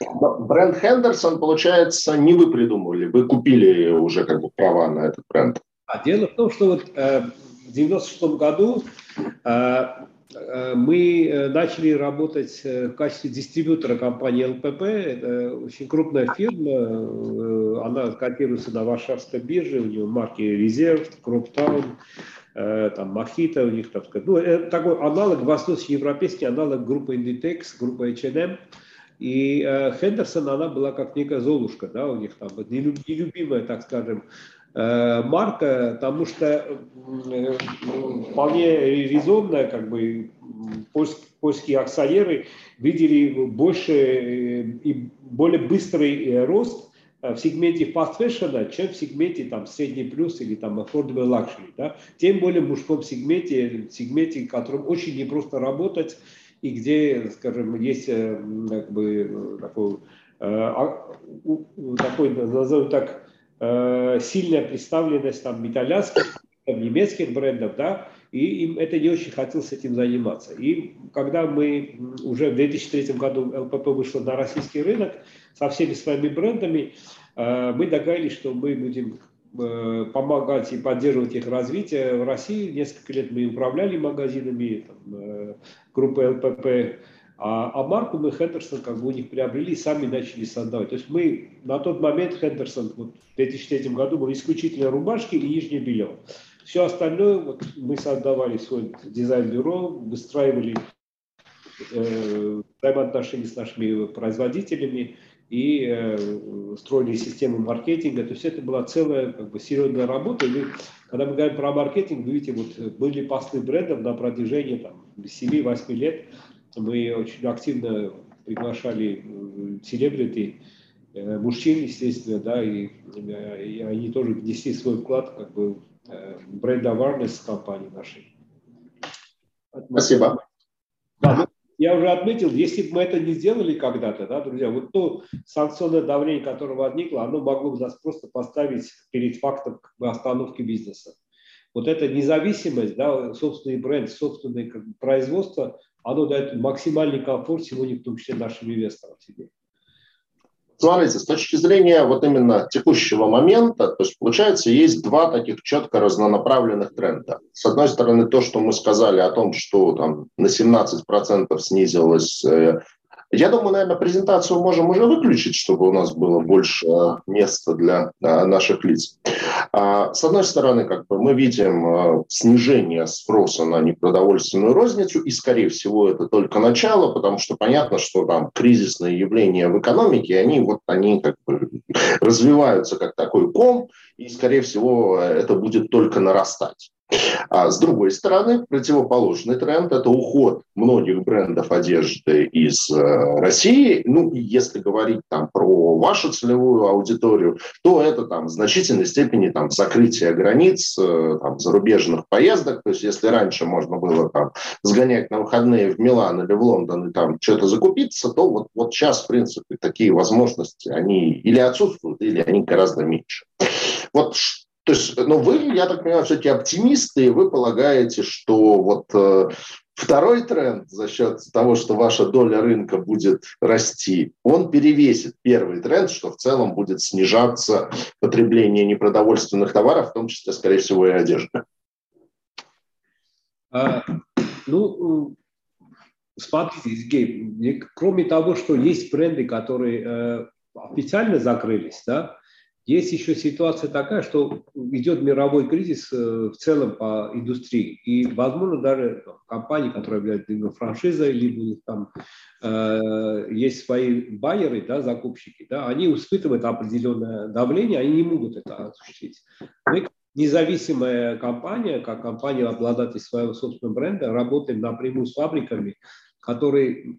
Бренд Хендерсон, получается, не вы придумали, вы купили уже как бы права на этот бренд. А, дело в том, что вот э, в 96 году э, э, мы начали работать в качестве дистрибьютора компании ЛПП. Это очень крупная фирма, она котируется на Варшавской бирже, у нее марки Резерв, Кроптаун, там Махита, у них, так сказать, ну, это такой аналог, восточноевропейский аналог группы Inditex, группы H&M. И э, Хендерсон, она была как некая золушка, да, у них там, нелюбимая, так скажем, э, марка, потому что э, вполне резонно, как бы, польские, польские акционеры видели больше э, и более быстрый рост в сегменте fast fashion, чем в сегменте там средний плюс или там affordable luxury, да, тем более в мужском сегменте, сегменте, в котором очень непросто работать, и где, скажем, есть э, как бы, такой, э, а, такой назовем так, э, сильная представленность там итальянских, там, немецких брендов, да, и им это не очень хотелось этим заниматься. И когда мы уже в 2003 году ЛПП вышла на российский рынок со всеми своими брендами, мы договорились, что мы будем Э, помогать и поддерживать их развитие в России. Несколько лет мы управляли магазинами там, э, группы ЛПП, а, а марку мы Хендерсон как бы у них приобрели и сами начали создавать. То есть мы на тот момент Хендерсон вот, в 2003 году был исключительно рубашки и нижнее белье. Все остальное вот, мы создавали свой дизайн-бюро, выстраивали э, взаимоотношения с нашими производителями, и э, строили систему маркетинга. То есть это была целая как бы, серьезная работа. И когда мы говорим про маркетинг, вы видите, вот были посты брендов на протяжении там, 7-8 лет. Мы очень активно приглашали э, селебрити, э, мужчин, естественно, да, и, э, и они тоже внесли свой вклад как бы, э, бренд awareness компании нашей. Спасибо. Я уже отметил, если бы мы это не сделали когда-то, да, друзья, вот то санкционное давление, которое возникло, оно могло бы нас просто поставить перед фактом остановки бизнеса. Вот эта независимость, да, собственный бренд, собственное как бы, производство, оно дает максимальный комфорт сегодня, в том числе нашим инвесторам себе. Смотрите, с точки зрения вот именно текущего момента, то есть получается есть два таких четко разнонаправленных тренда. С одной стороны, то, что мы сказали о том, что там на 17% снизилась э, я думаю, наверное, презентацию можем уже выключить, чтобы у нас было больше э, места для э, наших лиц. А, с одной стороны, как бы мы видим снижение спроса на непродовольственную розницу, и, скорее всего, это только начало, потому что понятно, что там кризисные явления в экономике, они вот они как бы развиваются как такой ком, и, скорее всего, это будет только нарастать. А с другой стороны, противоположный тренд – это уход многих брендов одежды из э, России. Ну, если говорить там про вашу целевую аудиторию, то это там в значительной степени там закрытие границ, э, там, зарубежных поездок. То есть, если раньше можно было там сгонять на выходные в Милан или в Лондон и там что-то закупиться, то вот, вот сейчас, в принципе, такие возможности, они или отсутствуют, или они гораздо меньше. Вот то есть, ну, вы, я так понимаю, все-таки оптимисты, и вы полагаете, что вот э, второй тренд за счет того, что ваша доля рынка будет расти, он перевесит первый тренд, что в целом будет снижаться потребление непродовольственных товаров, в том числе, скорее всего, и одежды. А, ну, смотрите, Сергей, кроме того, что есть бренды, которые э, официально закрылись, да, есть еще ситуация такая, что идет мировой кризис э, в целом по индустрии. И, возможно, даже компании, которые являются либо франшизой, либо у них там э, есть свои байеры, да, закупщики, да, они испытывают определенное давление, они не могут это осуществить. Мы, независимая компания, как компания обладатель своего собственного бренда, работаем напрямую с фабриками, которые,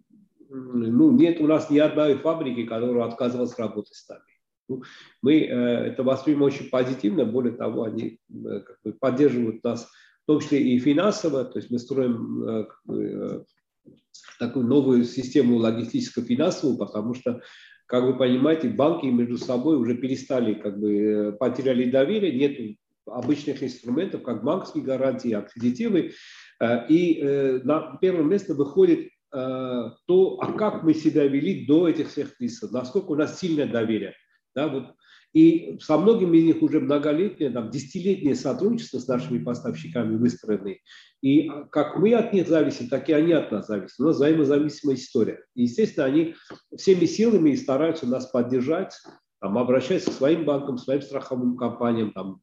ну, нет у нас ни одной фабрики, которая отказывалась работать с нами. Ну, мы э, это воспринимаем очень позитивно, более того, они э, как бы, поддерживают нас, в том числе и финансово, то есть мы строим э, как бы, такую новую систему логистическо-финансовую, потому что, как вы понимаете, банки между собой уже перестали, как бы, потеряли доверие, нет обычных инструментов, как банковские гарантии, аккредитивы, и на первое место выходит то, а как мы себя вели до этих всех кризисов, насколько у нас сильное доверие. Да, вот. И со многими из них уже многолетнее, там, десятилетнее сотрудничество с нашими поставщиками выстроены. И как мы от них зависим, так и они от нас зависят. У нас взаимозависимая история. И, естественно, они всеми силами стараются нас поддержать, там, обращаться к своим банкам, своим страховым компаниям, там,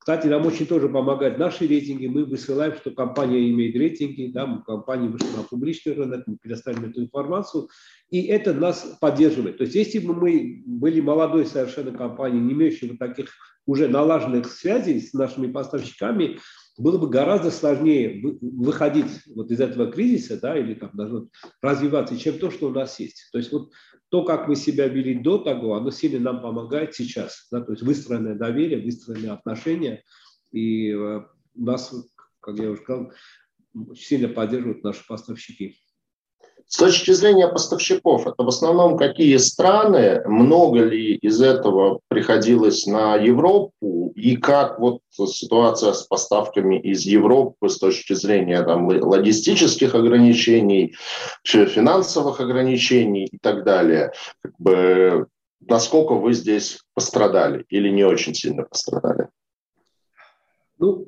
кстати, нам очень тоже помогают наши рейтинги. Мы высылаем, что компания имеет рейтинги, да, компания вышла на публичный рынок, мы предоставим эту информацию, и это нас поддерживает. То есть, если бы мы были молодой совершенно компанией, не имеющей вот таких уже налаженных связей с нашими поставщиками, было бы гораздо сложнее выходить вот из этого кризиса, да, или там даже развиваться, чем то, что у нас есть. То есть вот то, как мы себя вели до того, оно сильно нам помогает сейчас. Да, то есть выстроенное доверие, выстроенные отношения. И э, нас, как я уже сказал, сильно поддерживают наши поставщики. С точки зрения поставщиков, это в основном какие страны, много ли из этого приходилось на Европу, и как вот ситуация с поставками из Европы с точки зрения там, логистических ограничений, финансовых ограничений и так далее. Как бы, насколько вы здесь пострадали или не очень сильно пострадали? Ну,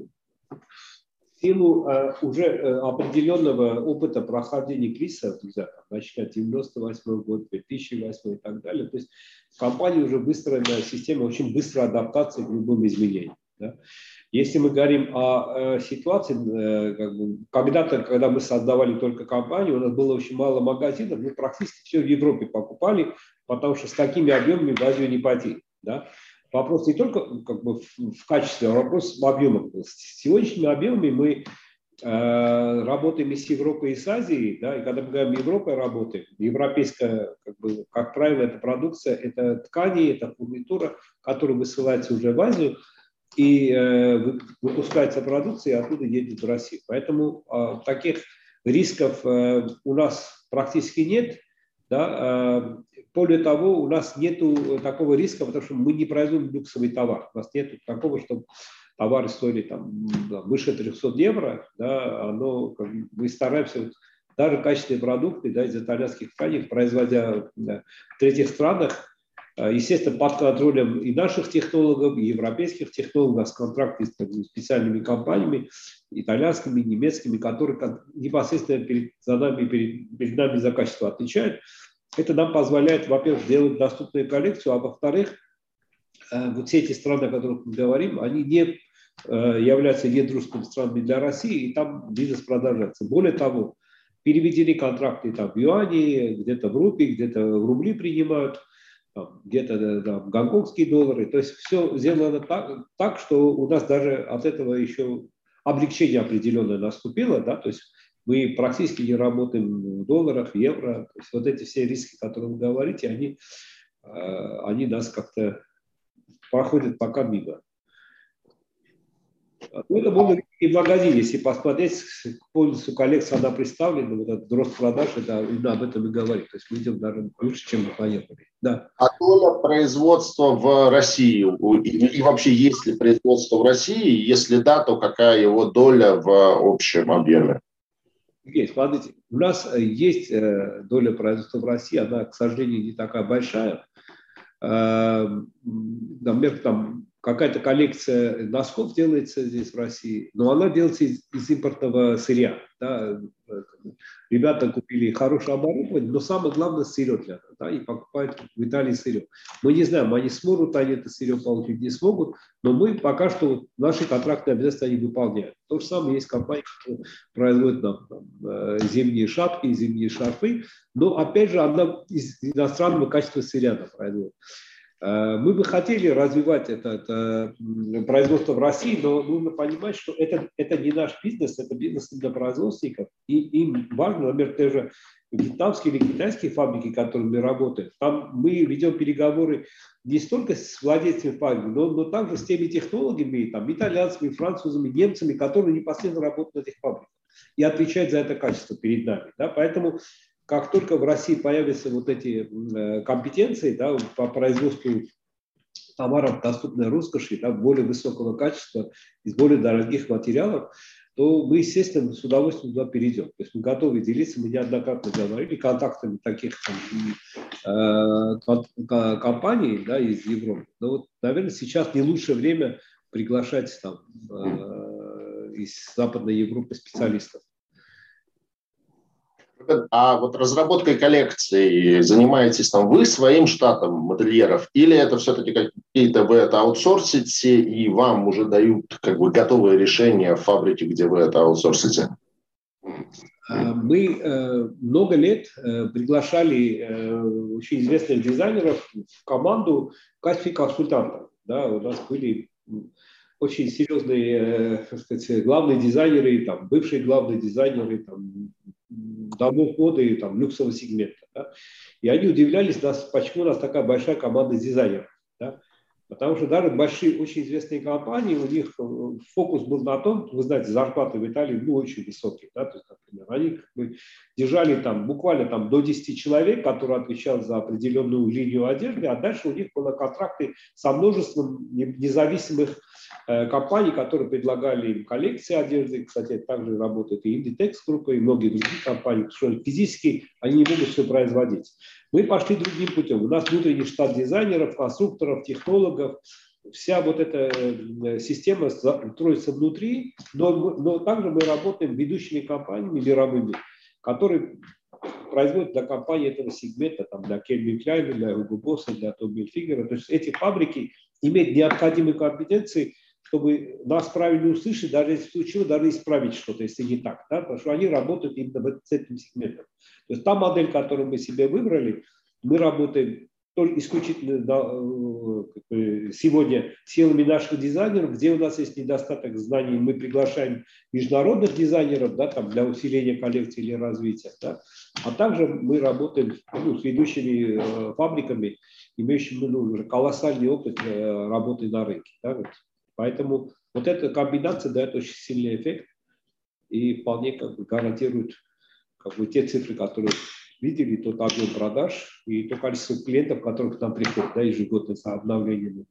силу э, уже э, определенного опыта прохождения кризиса, нельзя там, начать 98 год, 2008 и так далее, то есть в компании уже выстроена система очень быстрой адаптации к любым изменениям. Да? Если мы говорим о э, ситуации, э, как бы, когда-то, когда мы создавали только компанию, у нас было очень мало магазинов, мы практически все в Европе покупали, потому что с такими объемами в Азию не пойти. Да? Вопрос не только как бы, в качестве, а вопрос в объемах. С сегодняшними объемами мы э, работаем и с Европой, и с Азией, да, и когда мы говорим Европой работаем, европейская, как, бы, как правило, эта продукция, это ткани, это фурнитура, которая высылается уже в Азию, и э, выпускается продукция, и оттуда едет в Россию. Поэтому э, таких рисков э, у нас практически нет. Да, э, более того, у нас нет такого риска, потому что мы не производим люксовый товар. У нас нет такого, чтобы товары стоили там, выше 300 евро. Да, оно, как, мы стараемся даже качественные продукты да, из итальянских тканей, производя да, в третьих странах, а, естественно, под контролем и наших технологов, и европейских технологов с контрактами с специальными компаниями, итальянскими, немецкими, которые непосредственно перед, за нами, перед, перед нами за качество отвечают. Это нам позволяет, во-первых, сделать доступную коллекцию, а во-вторых, э, вот все эти страны, о которых мы говорим, они не э, являются недружескими странами для России, и там бизнес продолжается. Более того, переведены контракты там в юани, где-то в рупии, где-то в рубли принимают, где-то там, гонконгские доллары. То есть все сделано так, так, что у нас даже от этого еще облегчение определенное наступило, да, то есть мы практически не работаем в долларах, евро. То есть вот эти все риски, которые вы говорите, они, э, они нас как-то проходят пока мимо. Ну, это было и в если посмотреть, полностью коллекция, она представлена, вот этот рост продаж, это именно об этом и говорит. То есть мы идем даже лучше, чем мы планировали. Да. А доля производства в России, и, и вообще есть ли производство в России, если да, то какая его доля в общем объеме? Есть, смотрите, у нас э, есть э, доля производства в России, она, к сожалению, не такая большая. Э, например, там какая-то коллекция носков делается здесь в России, но она делается из, из импортного сырья. Да. Ребята купили хорошее оборудование, но самое главное сырье для нас, да, и покупают в Италии сырье. Мы не знаем, они смогут они это сырье получить, не смогут, но мы пока что наши контрактные обязательства они выполняют. То же самое есть компании, которые производят нам там, э, зимние шапки, зимние шарфы, но опять же она из иностранного качества сырья производит. Э, мы бы хотели развивать это, это производство в России, но нужно понимать, что это, это не наш бизнес, это бизнес для производственников. И им важно, например, те же вьетнамские или китайские фабрики, которыми мы работаем, там мы ведем переговоры не столько с владельцами фабрик, но, но также с теми технологами, там, итальянцами, французами, немцами, которые непосредственно работают на этих фабриках и отвечают за это качество перед нами. Да? Поэтому как только в России появятся вот эти э, компетенции да, по производству товаров доступной роскоши, да, более высокого качества, из более дорогих материалов, то мы, естественно, с удовольствием туда перейдем. То есть мы готовы делиться, мы неоднократно говорили, контактами таких там, э, компаний да, из Европы. Но вот, наверное, сейчас не лучшее время приглашать там, э, из Западной Европы специалистов. А вот разработкой коллекции занимаетесь там вы своим штатом модельеров, или это все-таки какие-то вы это аутсорсите и вам уже дают как бы готовые решения в фабрике, где вы это аутсорсите? А, мы э, много лет э, приглашали э, очень известных дизайнеров в команду в качестве консультантов. Да, у нас были очень серьезные, так сказать, главные дизайнеры, там, бывшие главные дизайнеры, там, домов моды там, люксового сегмента. Да? И они удивлялись, нас, почему у нас такая большая команда дизайнеров. Да? Потому что даже большие, очень известные компании, у них э, фокус был на том, вы знаете, зарплаты в Италии ну, очень высокие. Да? То есть, например, они как бы держали там буквально там, до 10 человек, которые отвечали за определенную линию одежды, а дальше у них были контракты со множеством независимых компаний, которые предлагали им коллекции одежды. Кстати, также работает и Inditex группа, и многие другие компании, потому что физически они не могут все производить. Мы пошли другим путем. У нас внутренний штат дизайнеров, конструкторов, технологов, вся вот эта э, система строится внутри, но, но также мы работаем ведущими компаниями мировыми, которые производят для компании этого сегмента, там, для Кельвин Кляйна, для Hugo Boss, для Tommy Hilfiger. То есть эти фабрики имеют необходимые компетенции чтобы нас правильно услышать, даже если случилось, даже исправить что-то, если не так. Да? Потому что они работают именно с этим сегментом. То есть та модель, которую мы себе выбрали, мы работаем только исключительно э, сегодня силами наших дизайнеров, где у нас есть недостаток знаний, мы приглашаем международных дизайнеров да, там, для усиления коллекции или развития. Да. А также мы работаем ну, с ведущими э, фабриками, имеющими ну, уже колоссальный опыт э, работы на рынке. Да, вот. Поэтому вот эта комбинация дает очень сильный эффект и вполне как бы гарантирует как бы, те цифры, которые видели, тот объем продаж и то количество клиентов, которых к нам приходят да, ежегодно с обновлениями.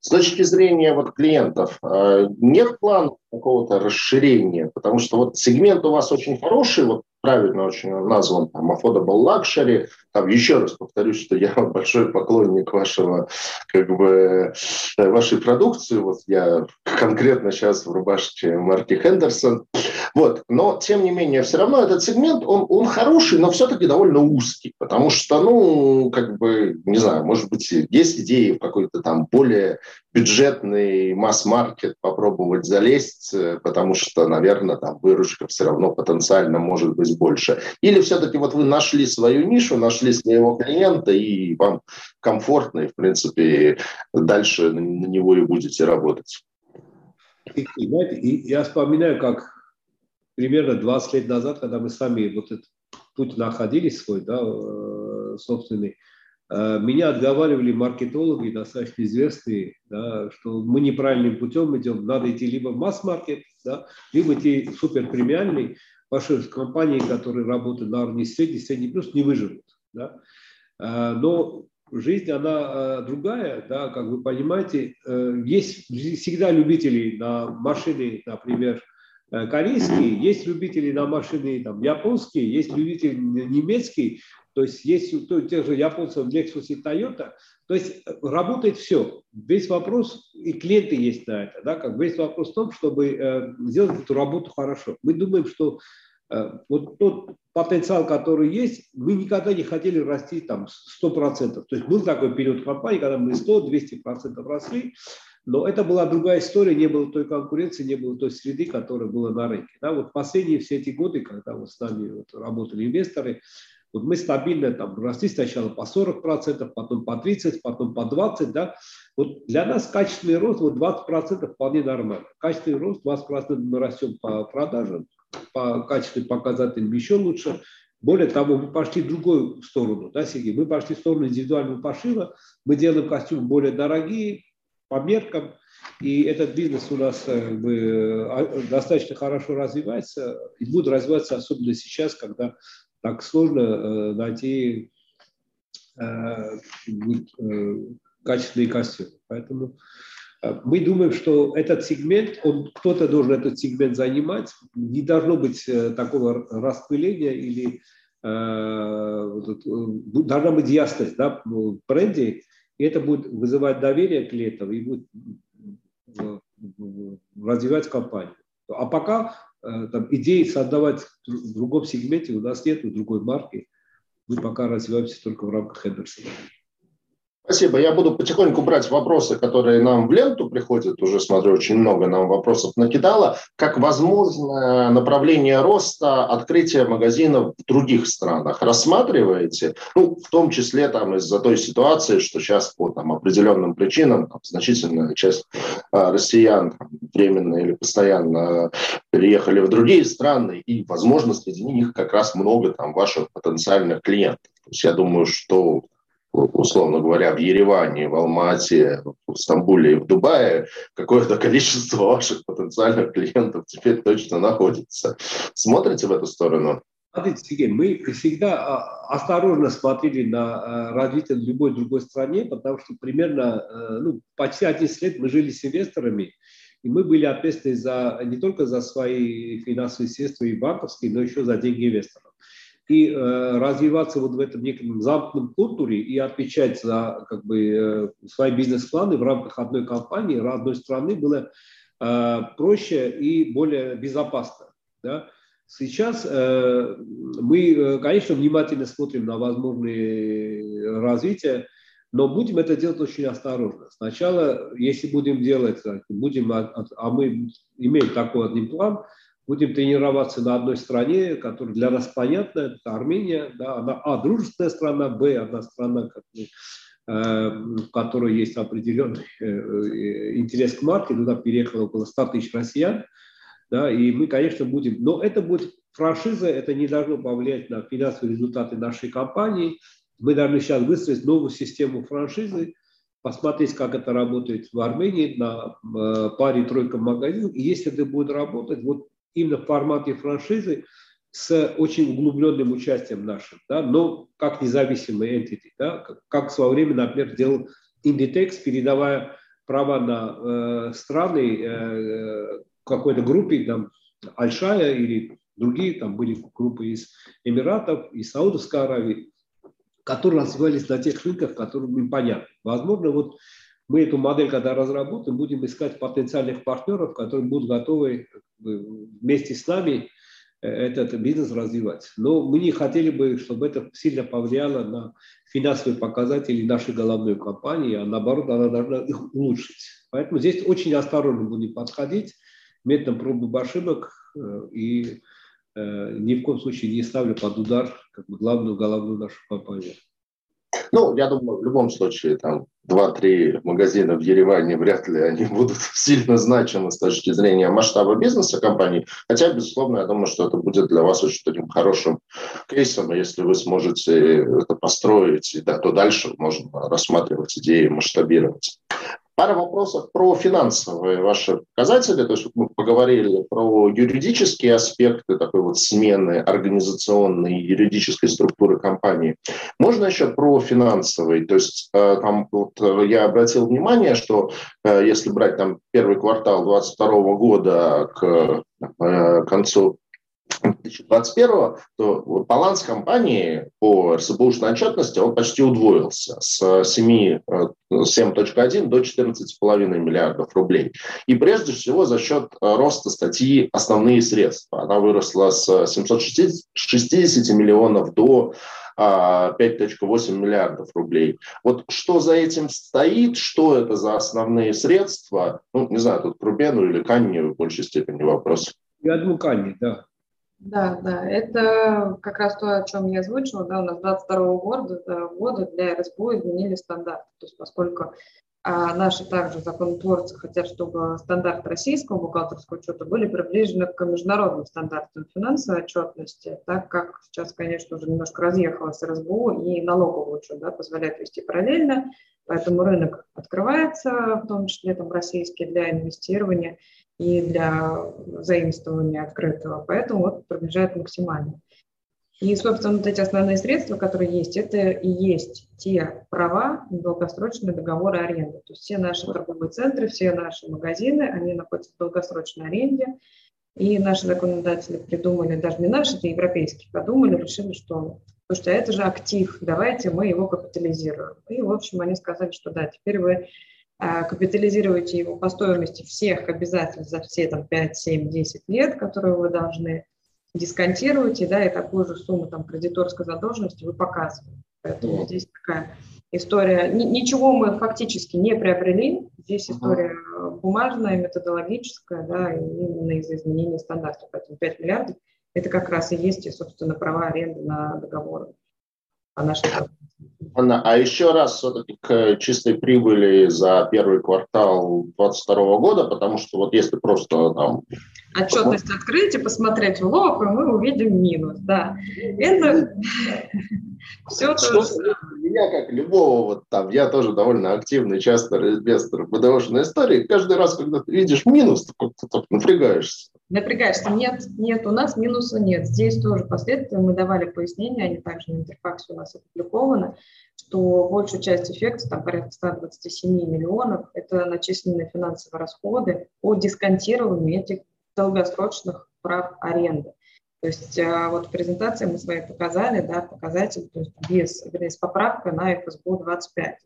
С точки зрения вот клиентов, э, нет плана какого-то расширения, потому что вот сегмент у вас очень хороший, вот правильно очень назван, там, affordable luxury. Там еще раз повторюсь, что я большой поклонник вашего, как бы, э, вашей продукции. Вот я конкретно сейчас в рубашке марки Хендерсон. Вот. Но, тем не менее, все равно этот сегмент, он, он хороший, но все-таки довольно узкий, потому что, ну, как бы, не знаю, может быть, есть идеи в какой-то там более бюджетный масс-маркет попробовать залезть, э, потому что, наверное, там выручка все равно потенциально может быть больше. Или все-таки вот вы нашли свою нишу, нашли своего клиента, и вам комфортно, и, в принципе, дальше на него и будете работать. И, знаете, и я вспоминаю, как примерно 20 лет назад, когда мы сами вот этот путь находили свой, да, э, собственный, меня отговаривали маркетологи, достаточно известные, да, что мы неправильным путем идем, надо идти либо в масс-маркет, да, либо идти супер премиальный, ваши компании, которые работают на уровне средний, средний плюс, не выживут. Да. Э, но жизнь, она э, другая, да, как вы понимаете, есть всегда любители на машины, например, э, корейские, есть любители на машины там, японские, есть любители немецкие, то есть есть у тех же японцев Lexus и Toyota, то есть э, работает все. Весь вопрос, и клиенты есть на это, да, как весь вопрос в том, чтобы э, сделать эту работу хорошо. Мы думаем, что э, вот тот потенциал, который есть, мы никогда не хотели расти там 100%. То есть был такой период компании, когда мы 100-200% росли, но это была другая история, не было той конкуренции, не было той среды, которая была на рынке. Да, вот последние все эти годы, когда вот с нами вот работали инвесторы, вот мы стабильно там росли сначала по 40%, потом по 30%, потом по 20%. Да? Вот для нас качественный рост вот 20% вполне нормально. Качественный рост 20% мы растем по продажам, по качественным показателям еще лучше. Более того, мы пошли в другую сторону, да, Сергей? Мы пошли в сторону индивидуального пошива, мы делаем костюмы более дорогие, по меркам, и этот бизнес у нас как бы, а, достаточно хорошо развивается и будет развиваться особенно сейчас, когда так сложно э, найти э, э, качественные костюмы. Поэтому мы думаем, что этот сегмент, он, кто-то должен этот сегмент занимать, не должно быть такого распыления или должна быть ясность да, в бренде, и это будет вызывать доверие клиентов и будет развивать компанию. А пока там, идеи создавать в другом сегменте у нас нет, у другой марки. Мы пока развиваемся только в рамках Хендерсона. Спасибо. Я буду потихоньку брать вопросы, которые нам в ленту приходят. Уже смотрю, очень много нам вопросов накидало. Как возможное направление роста открытия магазинов в других странах рассматриваете? Ну, в том числе там из-за той ситуации, что сейчас по там, определенным причинам там, значительная часть а, россиян там, временно или постоянно переехали в другие страны, и, возможно, среди них как раз много там ваших потенциальных клиентов. То есть я думаю, что условно говоря, в Ереване, в Алмате, в Стамбуле и в Дубае какое-то количество ваших потенциальных клиентов теперь точно находится. Смотрите в эту сторону? Смотрите, Сергей, мы всегда а, осторожно смотрели на а, развитие любой другой стране, потому что примерно э, ну, почти 11 лет мы жили с инвесторами, и мы были ответственны за, не только за свои финансовые средства и банковские, но еще за деньги инвесторов и э, развиваться вот в этом неком замкнутом культуре и отвечать за как бы, э, свои бизнес-планы в рамках одной компании, одной страны было э, проще и более безопасно. Да? Сейчас э, мы, э, конечно, внимательно смотрим на возможные развития, но будем это делать очень осторожно. Сначала, если будем делать, будем, а, а мы имеем такой один план – будем тренироваться на одной стране, которая для нас понятна, это Армения, да, она, а, дружественная страна, б, одна страна, как бы, э, в которой есть определенный э, э, интерес к марке, туда переехало около 100 тысяч россиян, да, и мы, конечно, будем, но это будет франшиза, это не должно повлиять на финансовые результаты нашей компании, мы должны сейчас выстроить новую систему франшизы, посмотреть, как это работает в Армении на паре-тройка магазинов. И если это будет работать, вот именно в формате франшизы с очень углубленным участием нашим, да, но как независимый entity, да, как, в свое время, например, делал Inditex, передавая права на э, страны э, какой-то группе, там, Альшая или другие, там были группы из Эмиратов, из Саудовской Аравии, которые развивались на тех рынках, которые им понятны. Возможно, вот мы эту модель, когда разработаем, будем искать потенциальных партнеров, которые будут готовы вместе с нами э, этот бизнес развивать. Но мы не хотели бы, чтобы это сильно повлияло на финансовые показатели нашей головной компании, а наоборот, она должна их улучшить. Поэтому здесь очень осторожно будем подходить методом пробы ошибок э, и э, ни в коем случае не ставлю под удар как бы, главную головную нашу компанию. Ну, я думаю, в любом случае, там, два-три магазина в Ереване вряд ли они будут сильно значимы с точки зрения масштаба бизнеса компании. Хотя, безусловно, я думаю, что это будет для вас очень таким хорошим кейсом. Если вы сможете это построить, да, то дальше можно рассматривать идеи масштабировать. Пара вопросов про финансовые ваши показатели. То есть мы поговорили про юридические аспекты такой вот смены организационной и юридической структуры компании. Можно еще про финансовые? То есть э, там вот э, я обратил внимание, что э, если брать там первый квартал 2022 года к концу 2021, то баланс компании по РСБУшной отчетности он почти удвоился с 7,1 э, до 14,5 миллиардов рублей. И прежде всего за счет э, роста статьи «Основные средства». Она выросла с 760 миллионов до 5,8 а, миллиардов рублей. Вот что за этим стоит, что это за основные средства, ну, не знаю, тут к Рубену или Канне в большей степени вопрос. Я думаю, Канне, да. Да, да, это как раз то, о чем я озвучила, да, у нас 22 года, года для РСБУ изменили стандарт, то есть поскольку а наши также законотворцы хотят, чтобы стандарты российского бухгалтерского учета были приближены к международным стандартам финансовой отчетности, так как сейчас, конечно, уже немножко разъехалась РСБУ и налоговый учет да, позволяет вести параллельно, поэтому рынок открывается, в том числе там российский, для инвестирования и для заимствования открытого, поэтому вот приближает максимально. И, собственно, вот эти основные средства, которые есть, это и есть те права на долгосрочные договоры аренды. То есть все наши торговые центры, все наши магазины, они находятся в долгосрочной аренде. И наши законодатели придумали, даже не наши, это европейские, подумали, решили, что потому что это же актив, давайте мы его капитализируем. И, в общем, они сказали, что да, теперь вы а, капитализируете его по стоимости всех обязательств за все там 5, 7, 10 лет, которые вы должны, дисконтируете, да, и такую же сумму там кредиторской задолженности вы показываете. Поэтому здесь такая история. Ничего мы фактически не приобрели. Здесь история бумажная, методологическая, да, именно из-за изменения стандартов. Поэтому 5 миллиардов – это как раз и есть, собственно, права аренды на договоры по нашей а еще раз все-таки к чистой прибыли за первый квартал 2022 года, потому что вот если просто там... Отчетность открыть и посмотреть в лоб, и мы увидим минус, да. Это все то же Меня, как любого, вот там, я тоже довольно активный, часто инвестор в БДОшной истории, каждый раз, когда ты видишь минус, ты как-то напрягаешься. Напрягаешься. Нет, нет, у нас минуса нет. Здесь тоже последствия мы давали пояснения, они также на интерфаксе у нас опубликованы, что большую часть эффекта, там порядка 127 миллионов, это начисленные финансовые расходы по дисконтированию этих долгосрочных прав аренды. То есть а, вот в презентации мы с вами показали, да, показатель, то есть без, без поправка на ФСБУ 25.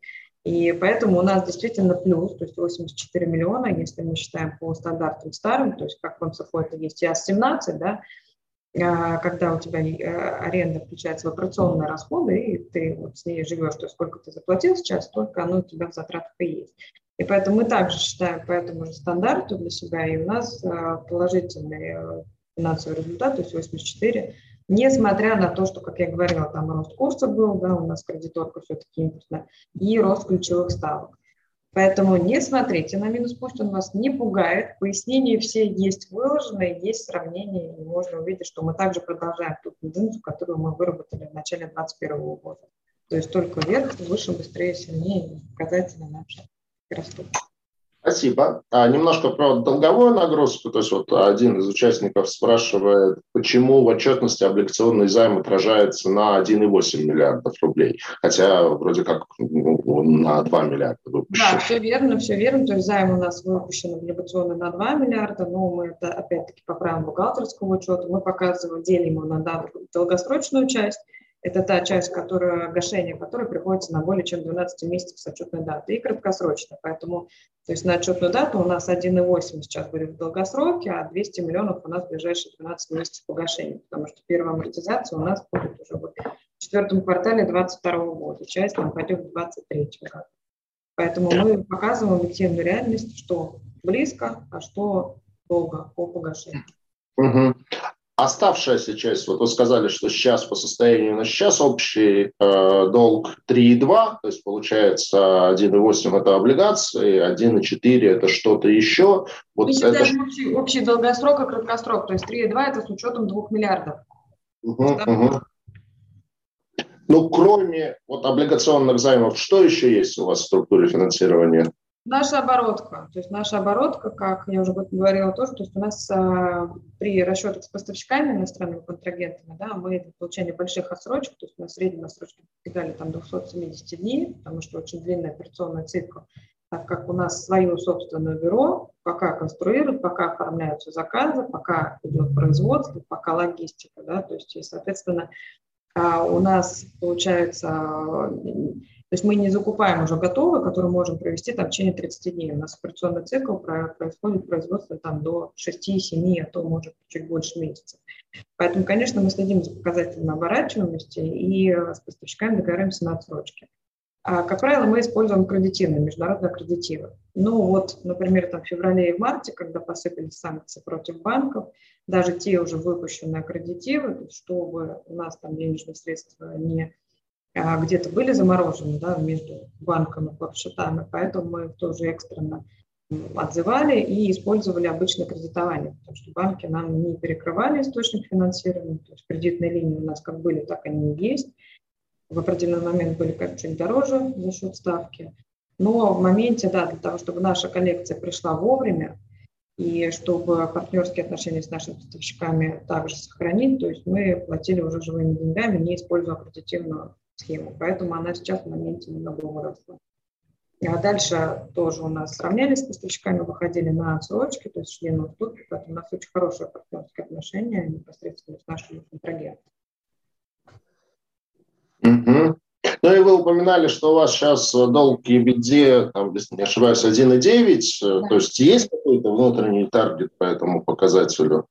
И поэтому у нас действительно плюс, то есть 84 миллиона, если мы считаем по стандартам старым, то есть как в МСФО это есть ИАС-17, да, когда у тебя э, аренда включается в операционные расходы, и ты вот с ней живешь, то сколько ты заплатил сейчас, столько оно у тебя в затратах и есть. И поэтому мы также считаем по этому же стандарту для себя, и у нас а, положительный э, финансовый результат, то есть 84, несмотря на то, что, как я говорила, там рост курса был, да, у нас кредиторка все-таки импортная, и рост ключевых ставок. Поэтому не смотрите на минус, пусть он вас не пугает. Пояснения все есть выложенные, есть сравнение, и можно увидеть, что мы также продолжаем ту тенденцию, которую мы выработали в начале 2021 года. То есть только вверх, выше, быстрее, сильнее, показатели наши растут. Спасибо. А немножко про долговую нагрузку. То есть вот один из участников спрашивает, почему в отчетности облигационный займ отражается на 1,8 миллиардов рублей, хотя вроде как ну, на 2 миллиарда выпущен. Да, все верно, все верно. То есть займ у нас выпущен облигационный на 2 миллиарда, но мы это опять-таки по правилам бухгалтерского учета, мы показываем, делим его на долгосрочную часть, это та часть, которая, гашение которой приходится на более чем 12 месяцев с отчетной даты и краткосрочно. Поэтому то есть на отчетную дату у нас 1,8 сейчас будет в долгосроке, а 200 миллионов у нас в ближайшие 12 месяцев погашения, потому что первая амортизация у нас будет уже в четвертом квартале 2022 года, часть нам пойдет в 2023 году. Поэтому мы показываем объективную реальность, что близко, а что долго по погашению. Угу. Оставшаяся часть, вот вы сказали, что сейчас по состоянию на сейчас общий э, долг 3,2, то есть получается 1,8 это облигации, 1,4 это что-то еще. Вот Мы это... общий, общий долгосрок и краткосрок, то есть 3,2 это с учетом 2 миллиардов. Угу, угу. Ну, кроме вот облигационных займов, что еще есть у вас в структуре финансирования? Наша оборотка, то есть наша оборотка, как я уже говорила тоже, то есть у нас а, при расчетах с поставщиками иностранными контрагентами, да, мы для получения больших отсрочек, то есть у нас средние отсрочки достигали там 270 дней, потому что очень длинный операционный цикл, так как у нас свое собственное бюро, пока конструируют, пока оформляются заказы, пока идет производство, пока логистика, да, то есть, и, соответственно, а, у нас получается то есть мы не закупаем уже готовые, которые можем провести там, в течение 30 дней. У нас операционный цикл происходит производство там, до 6-7, а то может чуть больше месяцев. Поэтому, конечно, мы следим за показателями оборачиваемости и с поставщиками договариваемся на отсрочке. А, как правило, мы используем кредитивные, международные аккредитивы. Ну вот, например, там в феврале и марте, когда посыпались санкции против банков, даже те уже выпущенные аккредитивы, чтобы у нас там денежные средства не где-то были заморожены да, между банком и плавшитами, поэтому мы тоже экстренно отзывали и использовали обычное кредитование, потому что банки нам не перекрывали источник финансирования, то есть кредитные линии у нас как были, так они и есть. В определенный момент были как чуть дороже за счет ставки, но в моменте, да, для того, чтобы наша коллекция пришла вовремя, и чтобы партнерские отношения с нашими поставщиками также сохранить, то есть мы платили уже живыми деньгами, не используя аккредитивную схему, поэтому она сейчас в моменте немного выросла. А дальше тоже у нас сравнялись с поставщиками, выходили на отсрочки, то есть шли на уступки, поэтому у нас очень хорошие партнерские отношения непосредственно с нашими контрагентами. Угу. Ну и вы упоминали, что у вас сейчас долг EBITDA, там, если не ошибаюсь, 1,9, да. то есть есть какой-то внутренний таргет по этому показателю?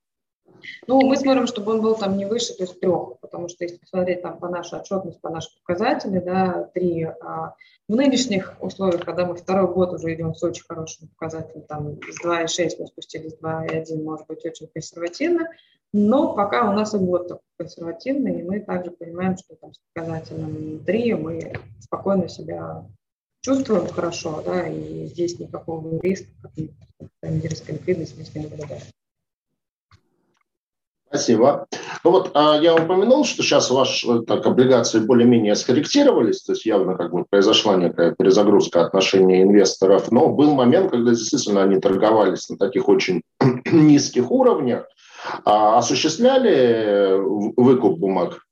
Ну, мы смотрим, чтобы он был там не выше, то есть трех, потому что если посмотреть там по нашей отчетности, по нашим показателям, да, три. А в нынешних условиях, когда мы второй год уже идем с очень хорошим показателем, там с 2,6 мы спустились 2,1, может быть, очень консервативно, но пока у нас и год такой консервативный, и мы также понимаем, что там с показателем 3 мы спокойно себя чувствуем хорошо, да, и здесь никакого риска, как риска ликвидности мы не наблюдаем. Спасибо. Ну вот а, я упомянул, что сейчас ваши так, облигации более-менее скорректировались, то есть явно как бы произошла некая перезагрузка отношений инвесторов, но был момент, когда действительно они торговались на таких очень низких уровнях. А осуществляли выкуп бумаг?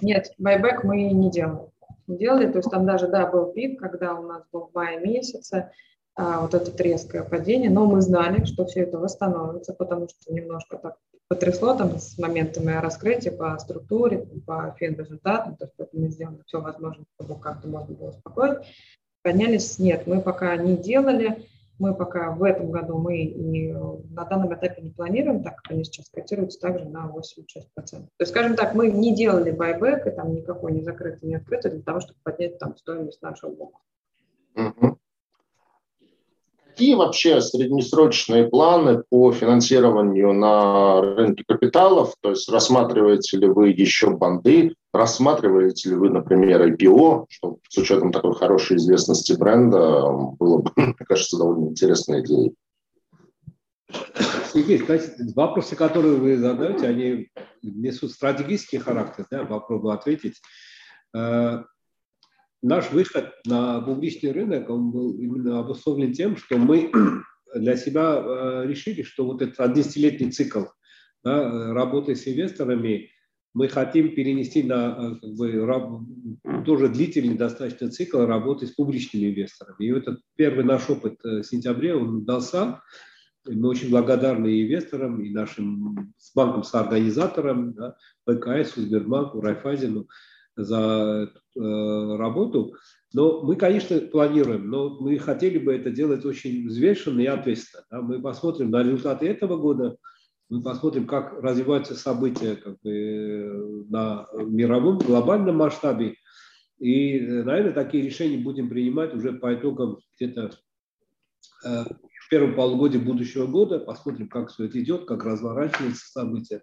Нет, байбек мы не делали. Не делали, то есть там даже, да, был пик, когда у нас был в мае месяце, вот это резкое падение, но мы знали, что все это восстановится, потому что немножко так потрясло там с моментами раскрытия по структуре, по фин-результатам, то есть мы сделали все возможное, чтобы как-то можно было успокоить. Поднялись, нет, мы пока не делали, мы пока в этом году мы и на данном этапе не планируем, так как они сейчас котируются также на 8-6%. То есть, скажем так, мы не делали байбек, и там никакой не закрытый, не открытый, для того, чтобы поднять там стоимость нашего блока. Uh-huh какие вообще среднесрочные планы по финансированию на рынке капиталов? То есть рассматриваете ли вы еще банды, рассматриваете ли вы, например, IPO, что с учетом такой хорошей известности бренда было бы, мне кажется, довольно интересной идеей? Сергей, кстати, вопросы, которые вы задаете, они несут стратегический характер, да, попробую ответить. Наш выход на публичный рынок, он был именно обусловлен тем, что мы для себя э, решили, что вот этот 10-летний цикл да, работы с инвесторами мы хотим перенести на э, как бы, тоже длительный достаточно цикл работы с публичными инвесторами. И этот первый наш опыт э, в сентябре, он удался. Мы очень благодарны инвесторам, и нашим с банком, с организатором, да, ПКС, Сбербанку, Райфайзену за э, работу. Но мы, конечно, планируем, но мы хотели бы это делать очень взвешенно и ответственно. Да? Мы посмотрим на результаты этого года, мы посмотрим, как развиваются события как бы, на мировом, глобальном масштабе. И, наверное, такие решения будем принимать уже по итогам где-то э, в первом полугодии будущего года. Посмотрим, как все это идет, как разворачиваются события.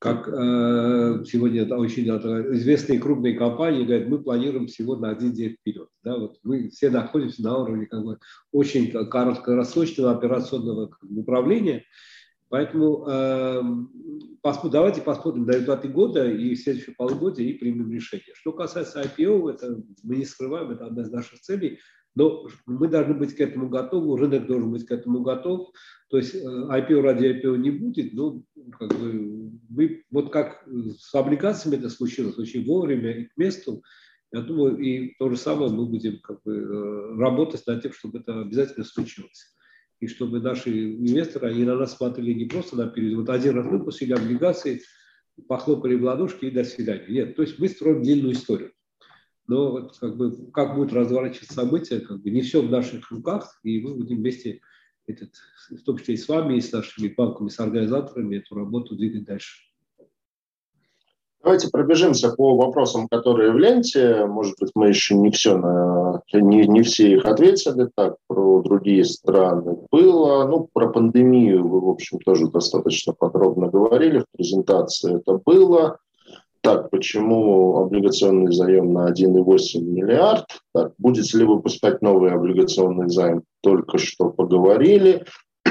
Как э, сегодня да, очень известные крупные компании говорят, мы планируем всего на один день вперед. Да, вот мы все находимся на уровне как бы, очень короткосрочного операционного как бы, управления. Поэтому э, посмотрим, давайте посмотрим на результаты года и в следующее полугодие и примем решение. Что касается IPO, это мы не скрываем, это одна из наших целей. Но мы должны быть к этому готовы, рынок должен быть к этому готов. То есть IPO э, ради IPO не будет, но как бы, мы, вот как с облигациями это случилось очень вовремя и к месту, я думаю, и то же самое мы будем как бы, э, работать над тем, чтобы это обязательно случилось. И чтобы наши инвесторы, они на нас смотрели не просто на период, вот один раз выпустили облигации, похлопали в ладошки и до свидания. Нет, то есть мы строим длинную историю. Но вот как, бы, как будут разворачиваться события, как бы не все в наших руках, и мы будем вместе, этот, в том числе и с вами, и с нашими банками, с организаторами, эту работу двигать дальше. Давайте пробежимся по вопросам, которые в ленте. Может быть, мы еще не все, на, не, не все их ответили. Так, про другие страны было. Ну, про пандемию вы, в общем, тоже достаточно подробно говорили. В презентации это было. Так, почему облигационный заем на 1,8 миллиард? Так, будете ли выпускать новый облигационный займ? Только что поговорили.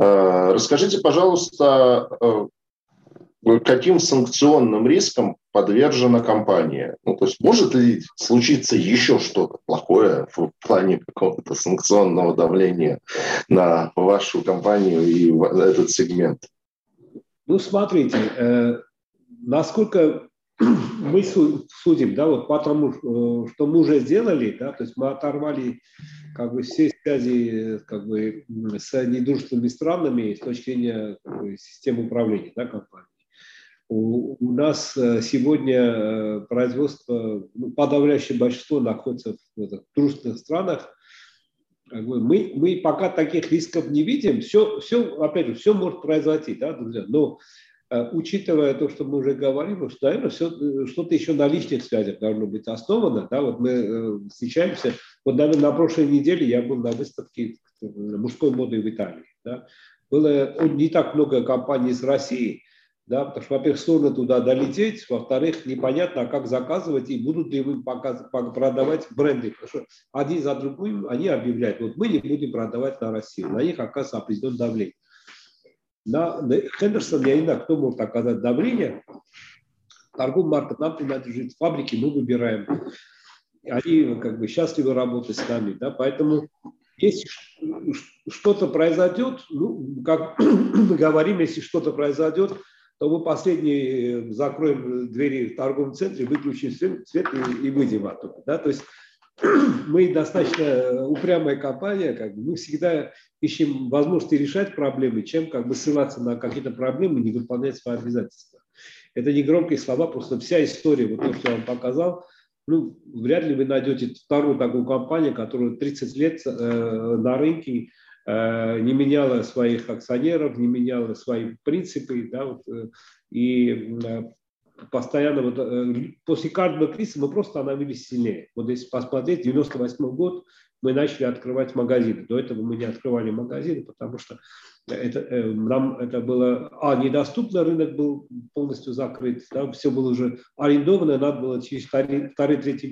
Э, расскажите, пожалуйста, э, каким санкционным риском подвержена компания? Ну, то есть может ли случиться еще что-то плохое в плане какого-то санкционного давления на вашу компанию и этот сегмент? Ну, смотрите, э, насколько мы судим, да, вот потому, э, что мы уже сделали, да, то есть мы оторвали как бы все связи как бы с недружественными странами с точки зрения как бы, системы управления, да, компании. У, у нас э, сегодня э, производство, ну, подавляющее большинство находится в, в дружественных странах. Мы, мы пока таких рисков не видим. Все, все, опять же, все может произойти, да, друзья. Но учитывая то, что мы уже говорили, что, наверное, все, что-то еще на личных связях должно быть основано. Да, вот мы встречаемся. Вот, наверное, на прошлой неделе я был на выставке мужской моды в Италии. Да. Было не так много компаний из России, да, потому что, во-первых, сложно туда долететь, во-вторых, непонятно, как заказывать и будут ли вы продавать бренды, потому что один за другим они объявляют, вот мы не будем продавать на Россию, на них оказывается определенное давление. На, Хендерсон, я знаю, кто может оказать давление, торговый маркет нам принадлежит, фабрики мы выбираем, они как бы счастливы работать с нами, да, поэтому если что-то произойдет, ну, как мы говорим, если что-то произойдет, то мы последний э, закроем двери в торговом центре, выключим свет и, и выйдем оттуда. Да? То есть мы достаточно упрямая компания, как бы мы всегда ищем возможности решать проблемы, чем как бы ссылаться на какие-то проблемы не выполнять свои обязательства. Это не громкие слова, просто вся история, вот то, что я вам показал, ну, вряд ли вы найдете вторую такую компанию, которая 30 лет э, на рынке Э, не меняла своих акционеров, не меняла свои принципы, да, вот, э, и э, постоянно вот, после каждого кризиса мы просто становились сильнее. Вот если посмотреть, 98 год мы начали открывать магазины. До этого мы не открывали магазины, потому что это, нам это было, а, недоступно, рынок был полностью закрыт, да, все было уже арендовано, надо было через вторые, третьи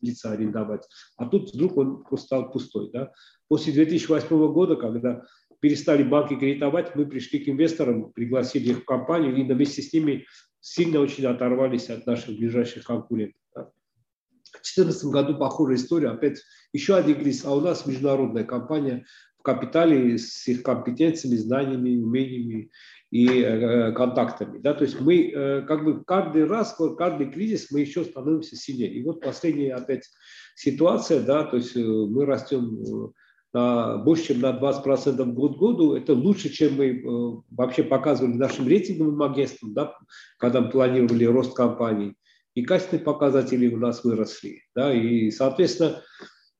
лица арендовать. А тут вдруг он просто стал пустой. Да. После 2008 года, когда перестали банки кредитовать, мы пришли к инвесторам, пригласили их в компанию и вместе с ними сильно очень оторвались от наших ближайших конкурентов. В 2014 году похожая история, опять еще один кризис, а у нас международная компания в капитале с их компетенциями, знаниями, умениями и э, контактами. Да? То есть мы э, как бы каждый раз, каждый кризис мы еще становимся сильнее. И вот последняя опять ситуация, да, то есть э, мы растем на, больше, чем на 20% год году. Это лучше, чем мы э, вообще показывали нашим рейтинговым агентствам, да, когда мы планировали рост компаний. И качественные показатели у нас выросли. Да, и, соответственно,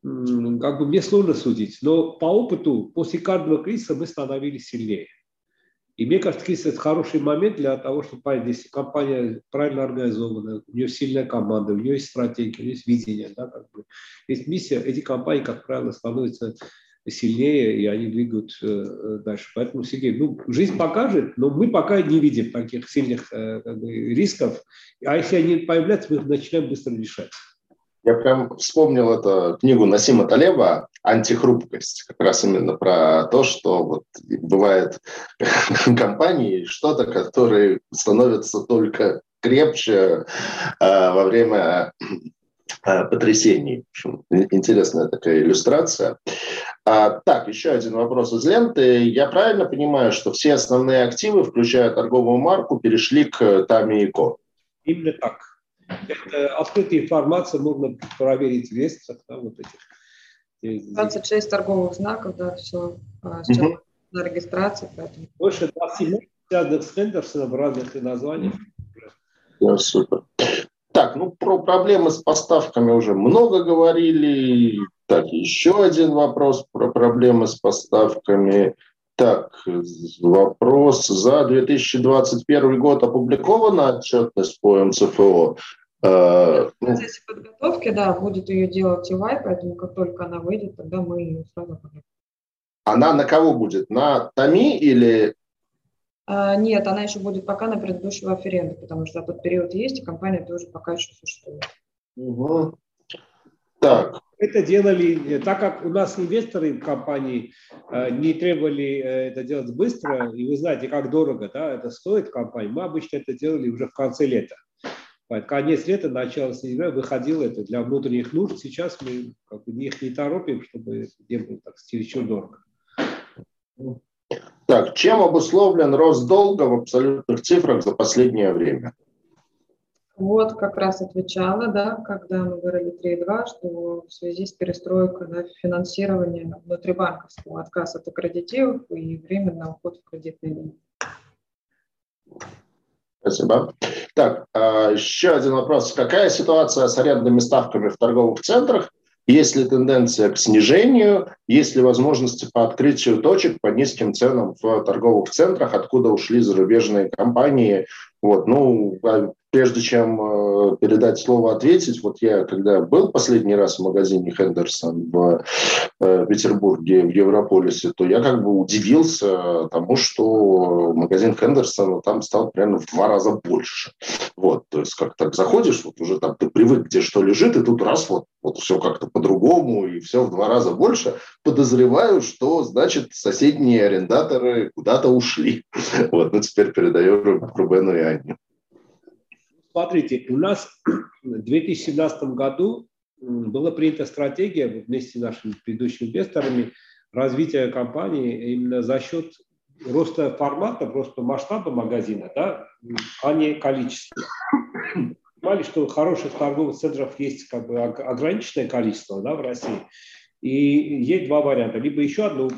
как бы мне сложно судить, но по опыту после каждого кризиса мы становились сильнее. И мне кажется, кризис – это хороший момент для того, чтобы понять, если компания правильно организована, у нее сильная команда, у нее есть стратегия, у нее есть видение, да, как бы, есть миссия, эти компании, как правило, становятся сильнее, и они двигают э, э, дальше. Поэтому, Сергей, ну, жизнь покажет, но мы пока не видим таких сильных э, как бы, рисков. А если они появляются, мы их начинаем быстро решать. Я прям вспомнил эту книгу Насима Талеба «Антихрупкость», как раз именно про то, что вот бывает компании, что-то, которые становятся только крепче э, во время потрясений. В общем, интересная такая иллюстрация. А, так, еще один вопрос из ленты. Я правильно понимаю, что все основные активы, включая торговую марку, перешли к Тами и Ко? Именно так. Это открытая информация, можно проверить в реестрах. Да, вот этих. 26 торговых знаков, да, все. Сейчас угу. на регистрации. Поэтому. Больше 20 связанных с Хендерсоном в разных названиях. Да, супер. Так, ну про проблемы с поставками уже много говорили. Так, еще один вопрос про проблемы с поставками. Так, вопрос. За 2021 год опубликована отчетность по МЦФО? Э, в процессе подготовки, да, будет ее делать ТИВАЙ, поэтому как только она выйдет, тогда мы ее сразу опубликуем. Она на кого будет? На ТАМИ или нет, она еще будет пока на предыдущего аференда, потому что этот период есть, и компания тоже пока еще существует. Угу. Так. Это делали, э, так как у нас инвесторы компании э, не требовали э, это делать быстро, и вы знаете, как дорого да, это стоит компании, мы обычно это делали уже в конце лета. Конец лета, начало сентября выходило это для внутренних нужд. Сейчас мы как бы, их не торопим, чтобы не было так чересчур дорого. Так, чем обусловлен рост долга в абсолютных цифрах за последнее время? Вот как раз отвечала, да, когда мы говорили 3.2, что в связи с перестройкой да, финансирования внутрибанковского отказ от аккредитивов и временного уход в кредитные линии. Спасибо. Так, а, еще один вопрос. Какая ситуация с арендными ставками в торговых центрах есть ли тенденция к снижению, есть ли возможности по открытию точек по низким ценам в торговых центрах, откуда ушли зарубежные компании. Вот, ну, а прежде чем э, передать слово ответить, вот я когда был последний раз в магазине Хендерсон в э, Петербурге, в Европолисе, то я как бы удивился тому, что магазин Хендерсона там стал примерно в два раза больше. Вот, то есть как так заходишь, вот уже там ты привык, где что лежит, и тут раз вот, вот все как-то по-другому, и все в два раза больше. Подозреваю, что, значит, соседние арендаторы куда-то ушли. Вот, ну теперь передаю Рубену и Анне. Смотрите, у нас в 2017 году была принята стратегия вместе с нашими предыдущими инвесторами развития компании именно за счет роста формата, просто масштаба магазина, да, а не количества. Понимали, что хороших торговых центров есть как бы ограниченное количество да, в России. И есть два варианта. Либо еще одну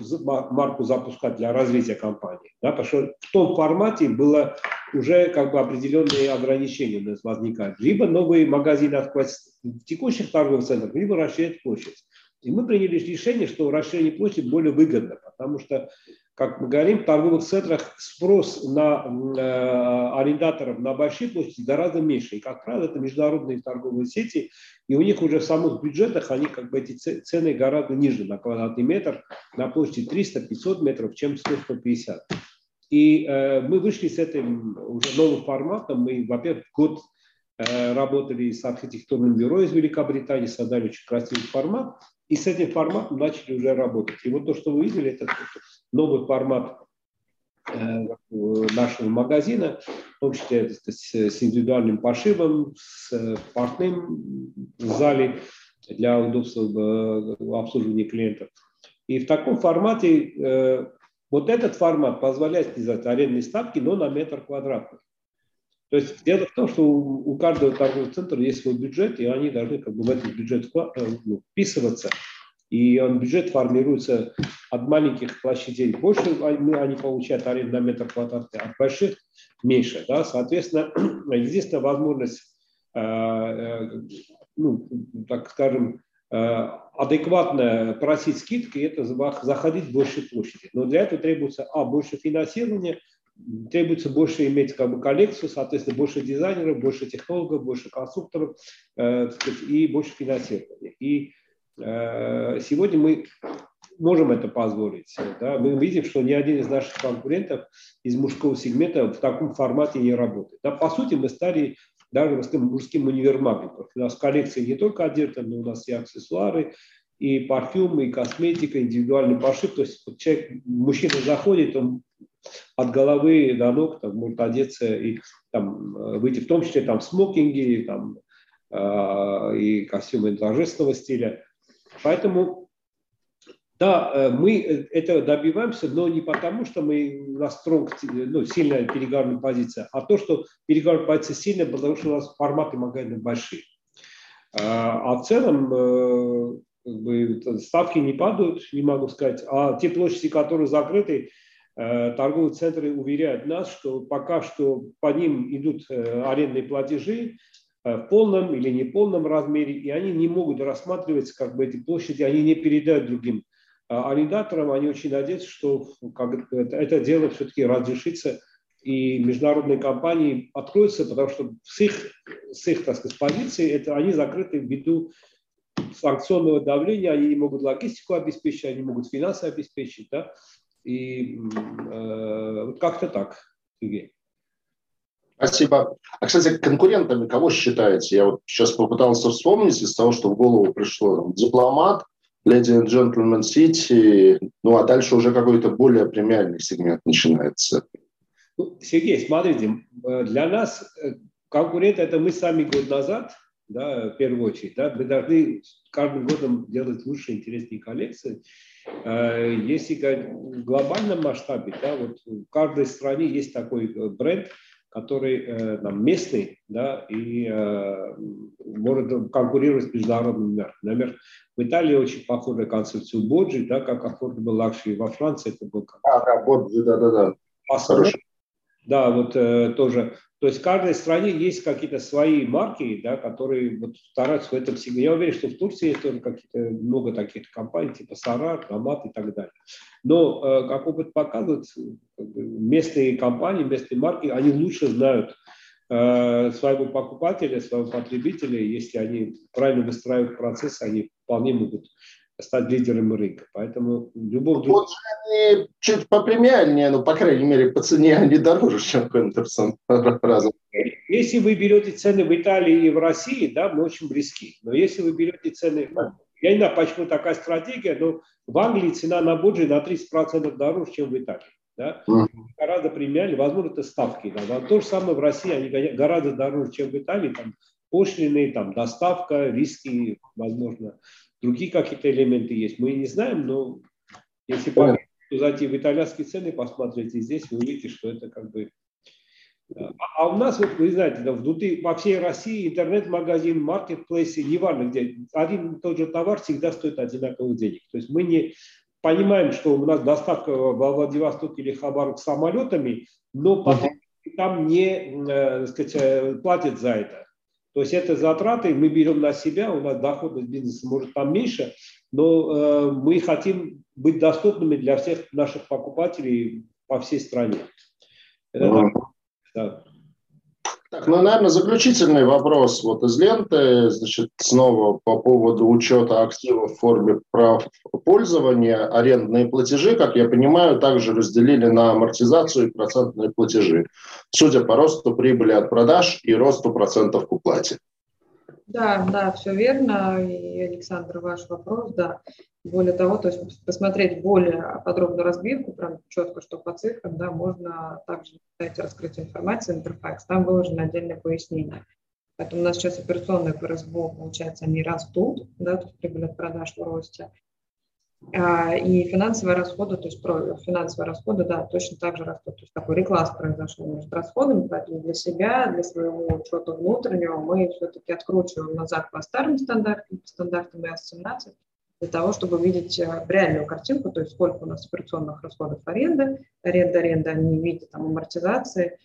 марку запускать для развития компании. Да, потому что в том формате было уже как бы определенные ограничения у нас возникают. Либо новые магазины открывать в текущих торговых центрах, либо расширять площадь. И мы приняли решение, что расширение площади более выгодно, потому что как мы говорим, в торговых центрах спрос на э, арендаторов на большие площади гораздо меньше. И, как правило, это международные торговые сети, и у них уже в самых бюджетах они как бы эти цены гораздо ниже на квадратный метр, на площади 300-500 метров, чем 100-150. И э, мы вышли с этим уже новым форматом. Мы, во-первых, год э, работали с архитектурным бюро из Великобритании, создали очень красивый формат. И с этим форматом начали уже работать. И вот то, что вы видели, это новый формат э, нашего магазина, в том числе с индивидуальным пошивом, с портным в зале для удобства обслуживания клиентов. И в таком формате, э, вот этот формат позволяет снизать арендные ставки, но на метр квадратный. То есть дело в том, что у каждого торгового центра есть свой бюджет, и они должны как бы в этот бюджет э, ну, вписываться. И он, бюджет формируется от маленьких площадей больше, они получают аренду на метр квадратный, от больших меньше. Да? Соответственно, единственная возможность, э, э, ну, так скажем, адекватно просить скидки, это заходить в большей площади. Но для этого требуется, а, больше финансирования, требуется больше иметь как бы коллекцию, соответственно, больше дизайнеров, больше технологов, больше конструкторов э, сказать, и больше финансирования. И э, сегодня мы можем это позволить. Да? Мы видим, что ни один из наших конкурентов из мужского сегмента в таком формате не работает. Да? По сути, мы стали даже мужским, универмагом. У нас коллекция не только одежда, но у нас и аксессуары, и парфюмы, и косметика, индивидуальный пошив. То есть вот человек, мужчина заходит, он от головы до ног там, может одеться и там, выйти в том числе там, в смокинге, там, и костюмы торжественного стиля. Поэтому, да, мы это добиваемся, но не потому, что мы на стронг, ну, сильная переговорная позиция, а то, что переговорная позиция сильная, потому что у нас форматы магазина большие. А в целом как бы, ставки не падают, не могу сказать, а те площади, которые закрыты, э, торговые центры уверяют нас, что пока что по ним идут э, арендные платежи э, в полном или неполном размере, и они не могут рассматриваться, как бы эти площади, они не передают другим арендаторам, они очень надеются, что как, это дело все-таки разрешится, и международные компании откроются, потому что с их, с их так сказать, позиции это, они закрыты ввиду санкционного давления, они не могут логистику обеспечить, они могут финансы обеспечить, да, и э, как-то так, Сергей. Спасибо. А, кстати, конкурентами кого считаете? Я вот сейчас попытался вспомнить из того, что в голову пришло. Дипломат, Lady and Gentleman City, ну а дальше уже какой-то более премиальный сегмент начинается. Ну, Сергей, смотрите, для нас э, конкурент это мы сами год назад – да, в первую очередь. Да, мы должны каждым годом делать лучше, интереснее коллекции. Э, если в глобальном масштабе, да, вот в каждой стране есть такой э, бренд, который э, там, местный, да, и э, может конкурировать с международным миром. Например, в Италии очень похожа концепцию Боджи, да, как affordable luxury. Во Франции это был как... А, да, Боджи, да-да-да. Да, вот э, тоже то есть в каждой стране есть какие-то свои марки, да, которые вот стараются в этом сегменте. Я уверен, что в Турции есть тоже какие-то много таких компаний, типа Сарар, Амат и так далее. Но, э, как опыт показывает, местные компании, местные марки, они лучше знают э, своего покупателя, своего потребителя. Если они правильно выстраивают процесс, они вполне могут стать лидером рынка. Поэтому любой... Вот они чуть попремиальнее, но, по крайней мере, по цене они дороже, чем Хендерсон. Если вы берете цены в Италии и в России, да, мы очень близки. Но если вы берете цены... Я не знаю, почему такая стратегия, но в Англии цена на Боджи на 30% дороже, чем в Италии. Да? Mm-hmm. Гораздо премиальнее, возможно, это ставки. Да? То же самое в России, они гораздо дороже, чем в Италии. Там пошлины, там, доставка, риски, возможно другие какие-то элементы есть. Мы не знаем, но если по зайти в итальянские цены, посмотреть и здесь, вы увидите, что это как бы... А, а у нас, вот, вы знаете, да, внутри, по всей России интернет-магазин, маркетплейсы, неважно где, один и тот же товар всегда стоит одинаковых денег. То есть мы не понимаем, что у нас доставка в Владивосток или Хабаровск самолетами, но там не э, сказать, э, платят за это. То есть это затраты мы берем на себя, у нас доходность бизнеса может там меньше, но э, мы хотим быть доступными для всех наших покупателей по всей стране. Это, да. Так, ну, наверное, заключительный вопрос вот из ленты, значит, снова по поводу учета активов в форме прав пользования. Арендные платежи, как я понимаю, также разделили на амортизацию и процентные платежи, судя по росту прибыли от продаж и росту процентов к уплате. Да, да, все верно. И, Александр, ваш вопрос, да. Более того, то есть посмотреть более подробную разбивку, прям четко, что по цифрам, да, можно также на сайте раскрытия информации Интерфакс, там выложено отдельное пояснение. Поэтому у нас сейчас операционные ФРСБО, получается, они растут, да, есть прибыль от продаж в росте. А, и финансовые расходы, то есть финансовые расходы, да, точно так же растут. То есть такой рекласс произошел между расходами, поэтому для себя, для своего учета внутреннего мы все-таки откручиваем назад по старым стандартам, по стандартам ИАС-17, для того, чтобы видеть э, реальную картинку, то есть сколько у нас операционных расходов аренды, аренда, аренда, не видят там амортизации,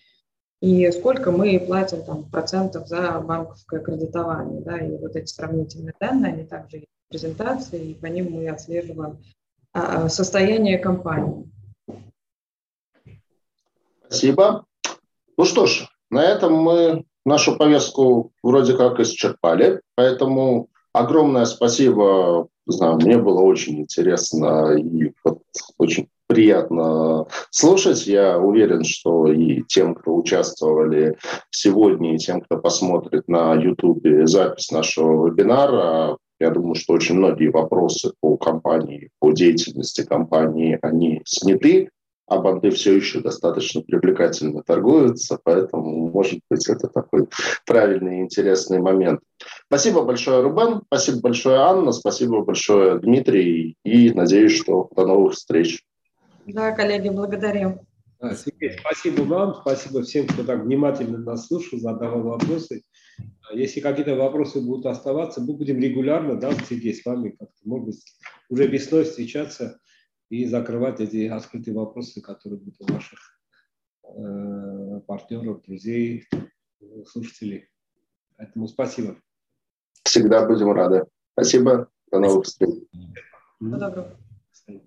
и сколько мы платим там процентов за банковское кредитование. Да, и вот эти сравнительные данные, они также есть в презентации, и по ним мы отслеживаем а, состояние компании. Спасибо. Ну что ж, на этом мы нашу повестку вроде как исчерпали, поэтому огромное спасибо знаю, мне было очень интересно и вот очень приятно слушать. Я уверен, что и тем, кто участвовали сегодня, и тем, кто посмотрит на YouTube запись нашего вебинара, я думаю, что очень многие вопросы по компании, по деятельности компании, они сняты. А банды все еще достаточно привлекательно торгуются, поэтому, может быть, это такой правильный и интересный момент. Спасибо большое, Рубен, спасибо большое, Анна, спасибо большое, Дмитрий, и надеюсь, что до новых встреч. Да, коллеги, благодарим. Сергей, спасибо вам, спасибо всем, кто так внимательно нас слушал, задавал вопросы. Если какие-то вопросы будут оставаться, мы будем регулярно, да, Сергей, с вами как-то, может быть, уже весной встречаться и закрывать эти открытые вопросы, которые будут у ваших э, партнеров, друзей, слушателей. Поэтому спасибо. Всегда будем рады. Спасибо. До новых встреч. Всего доброго.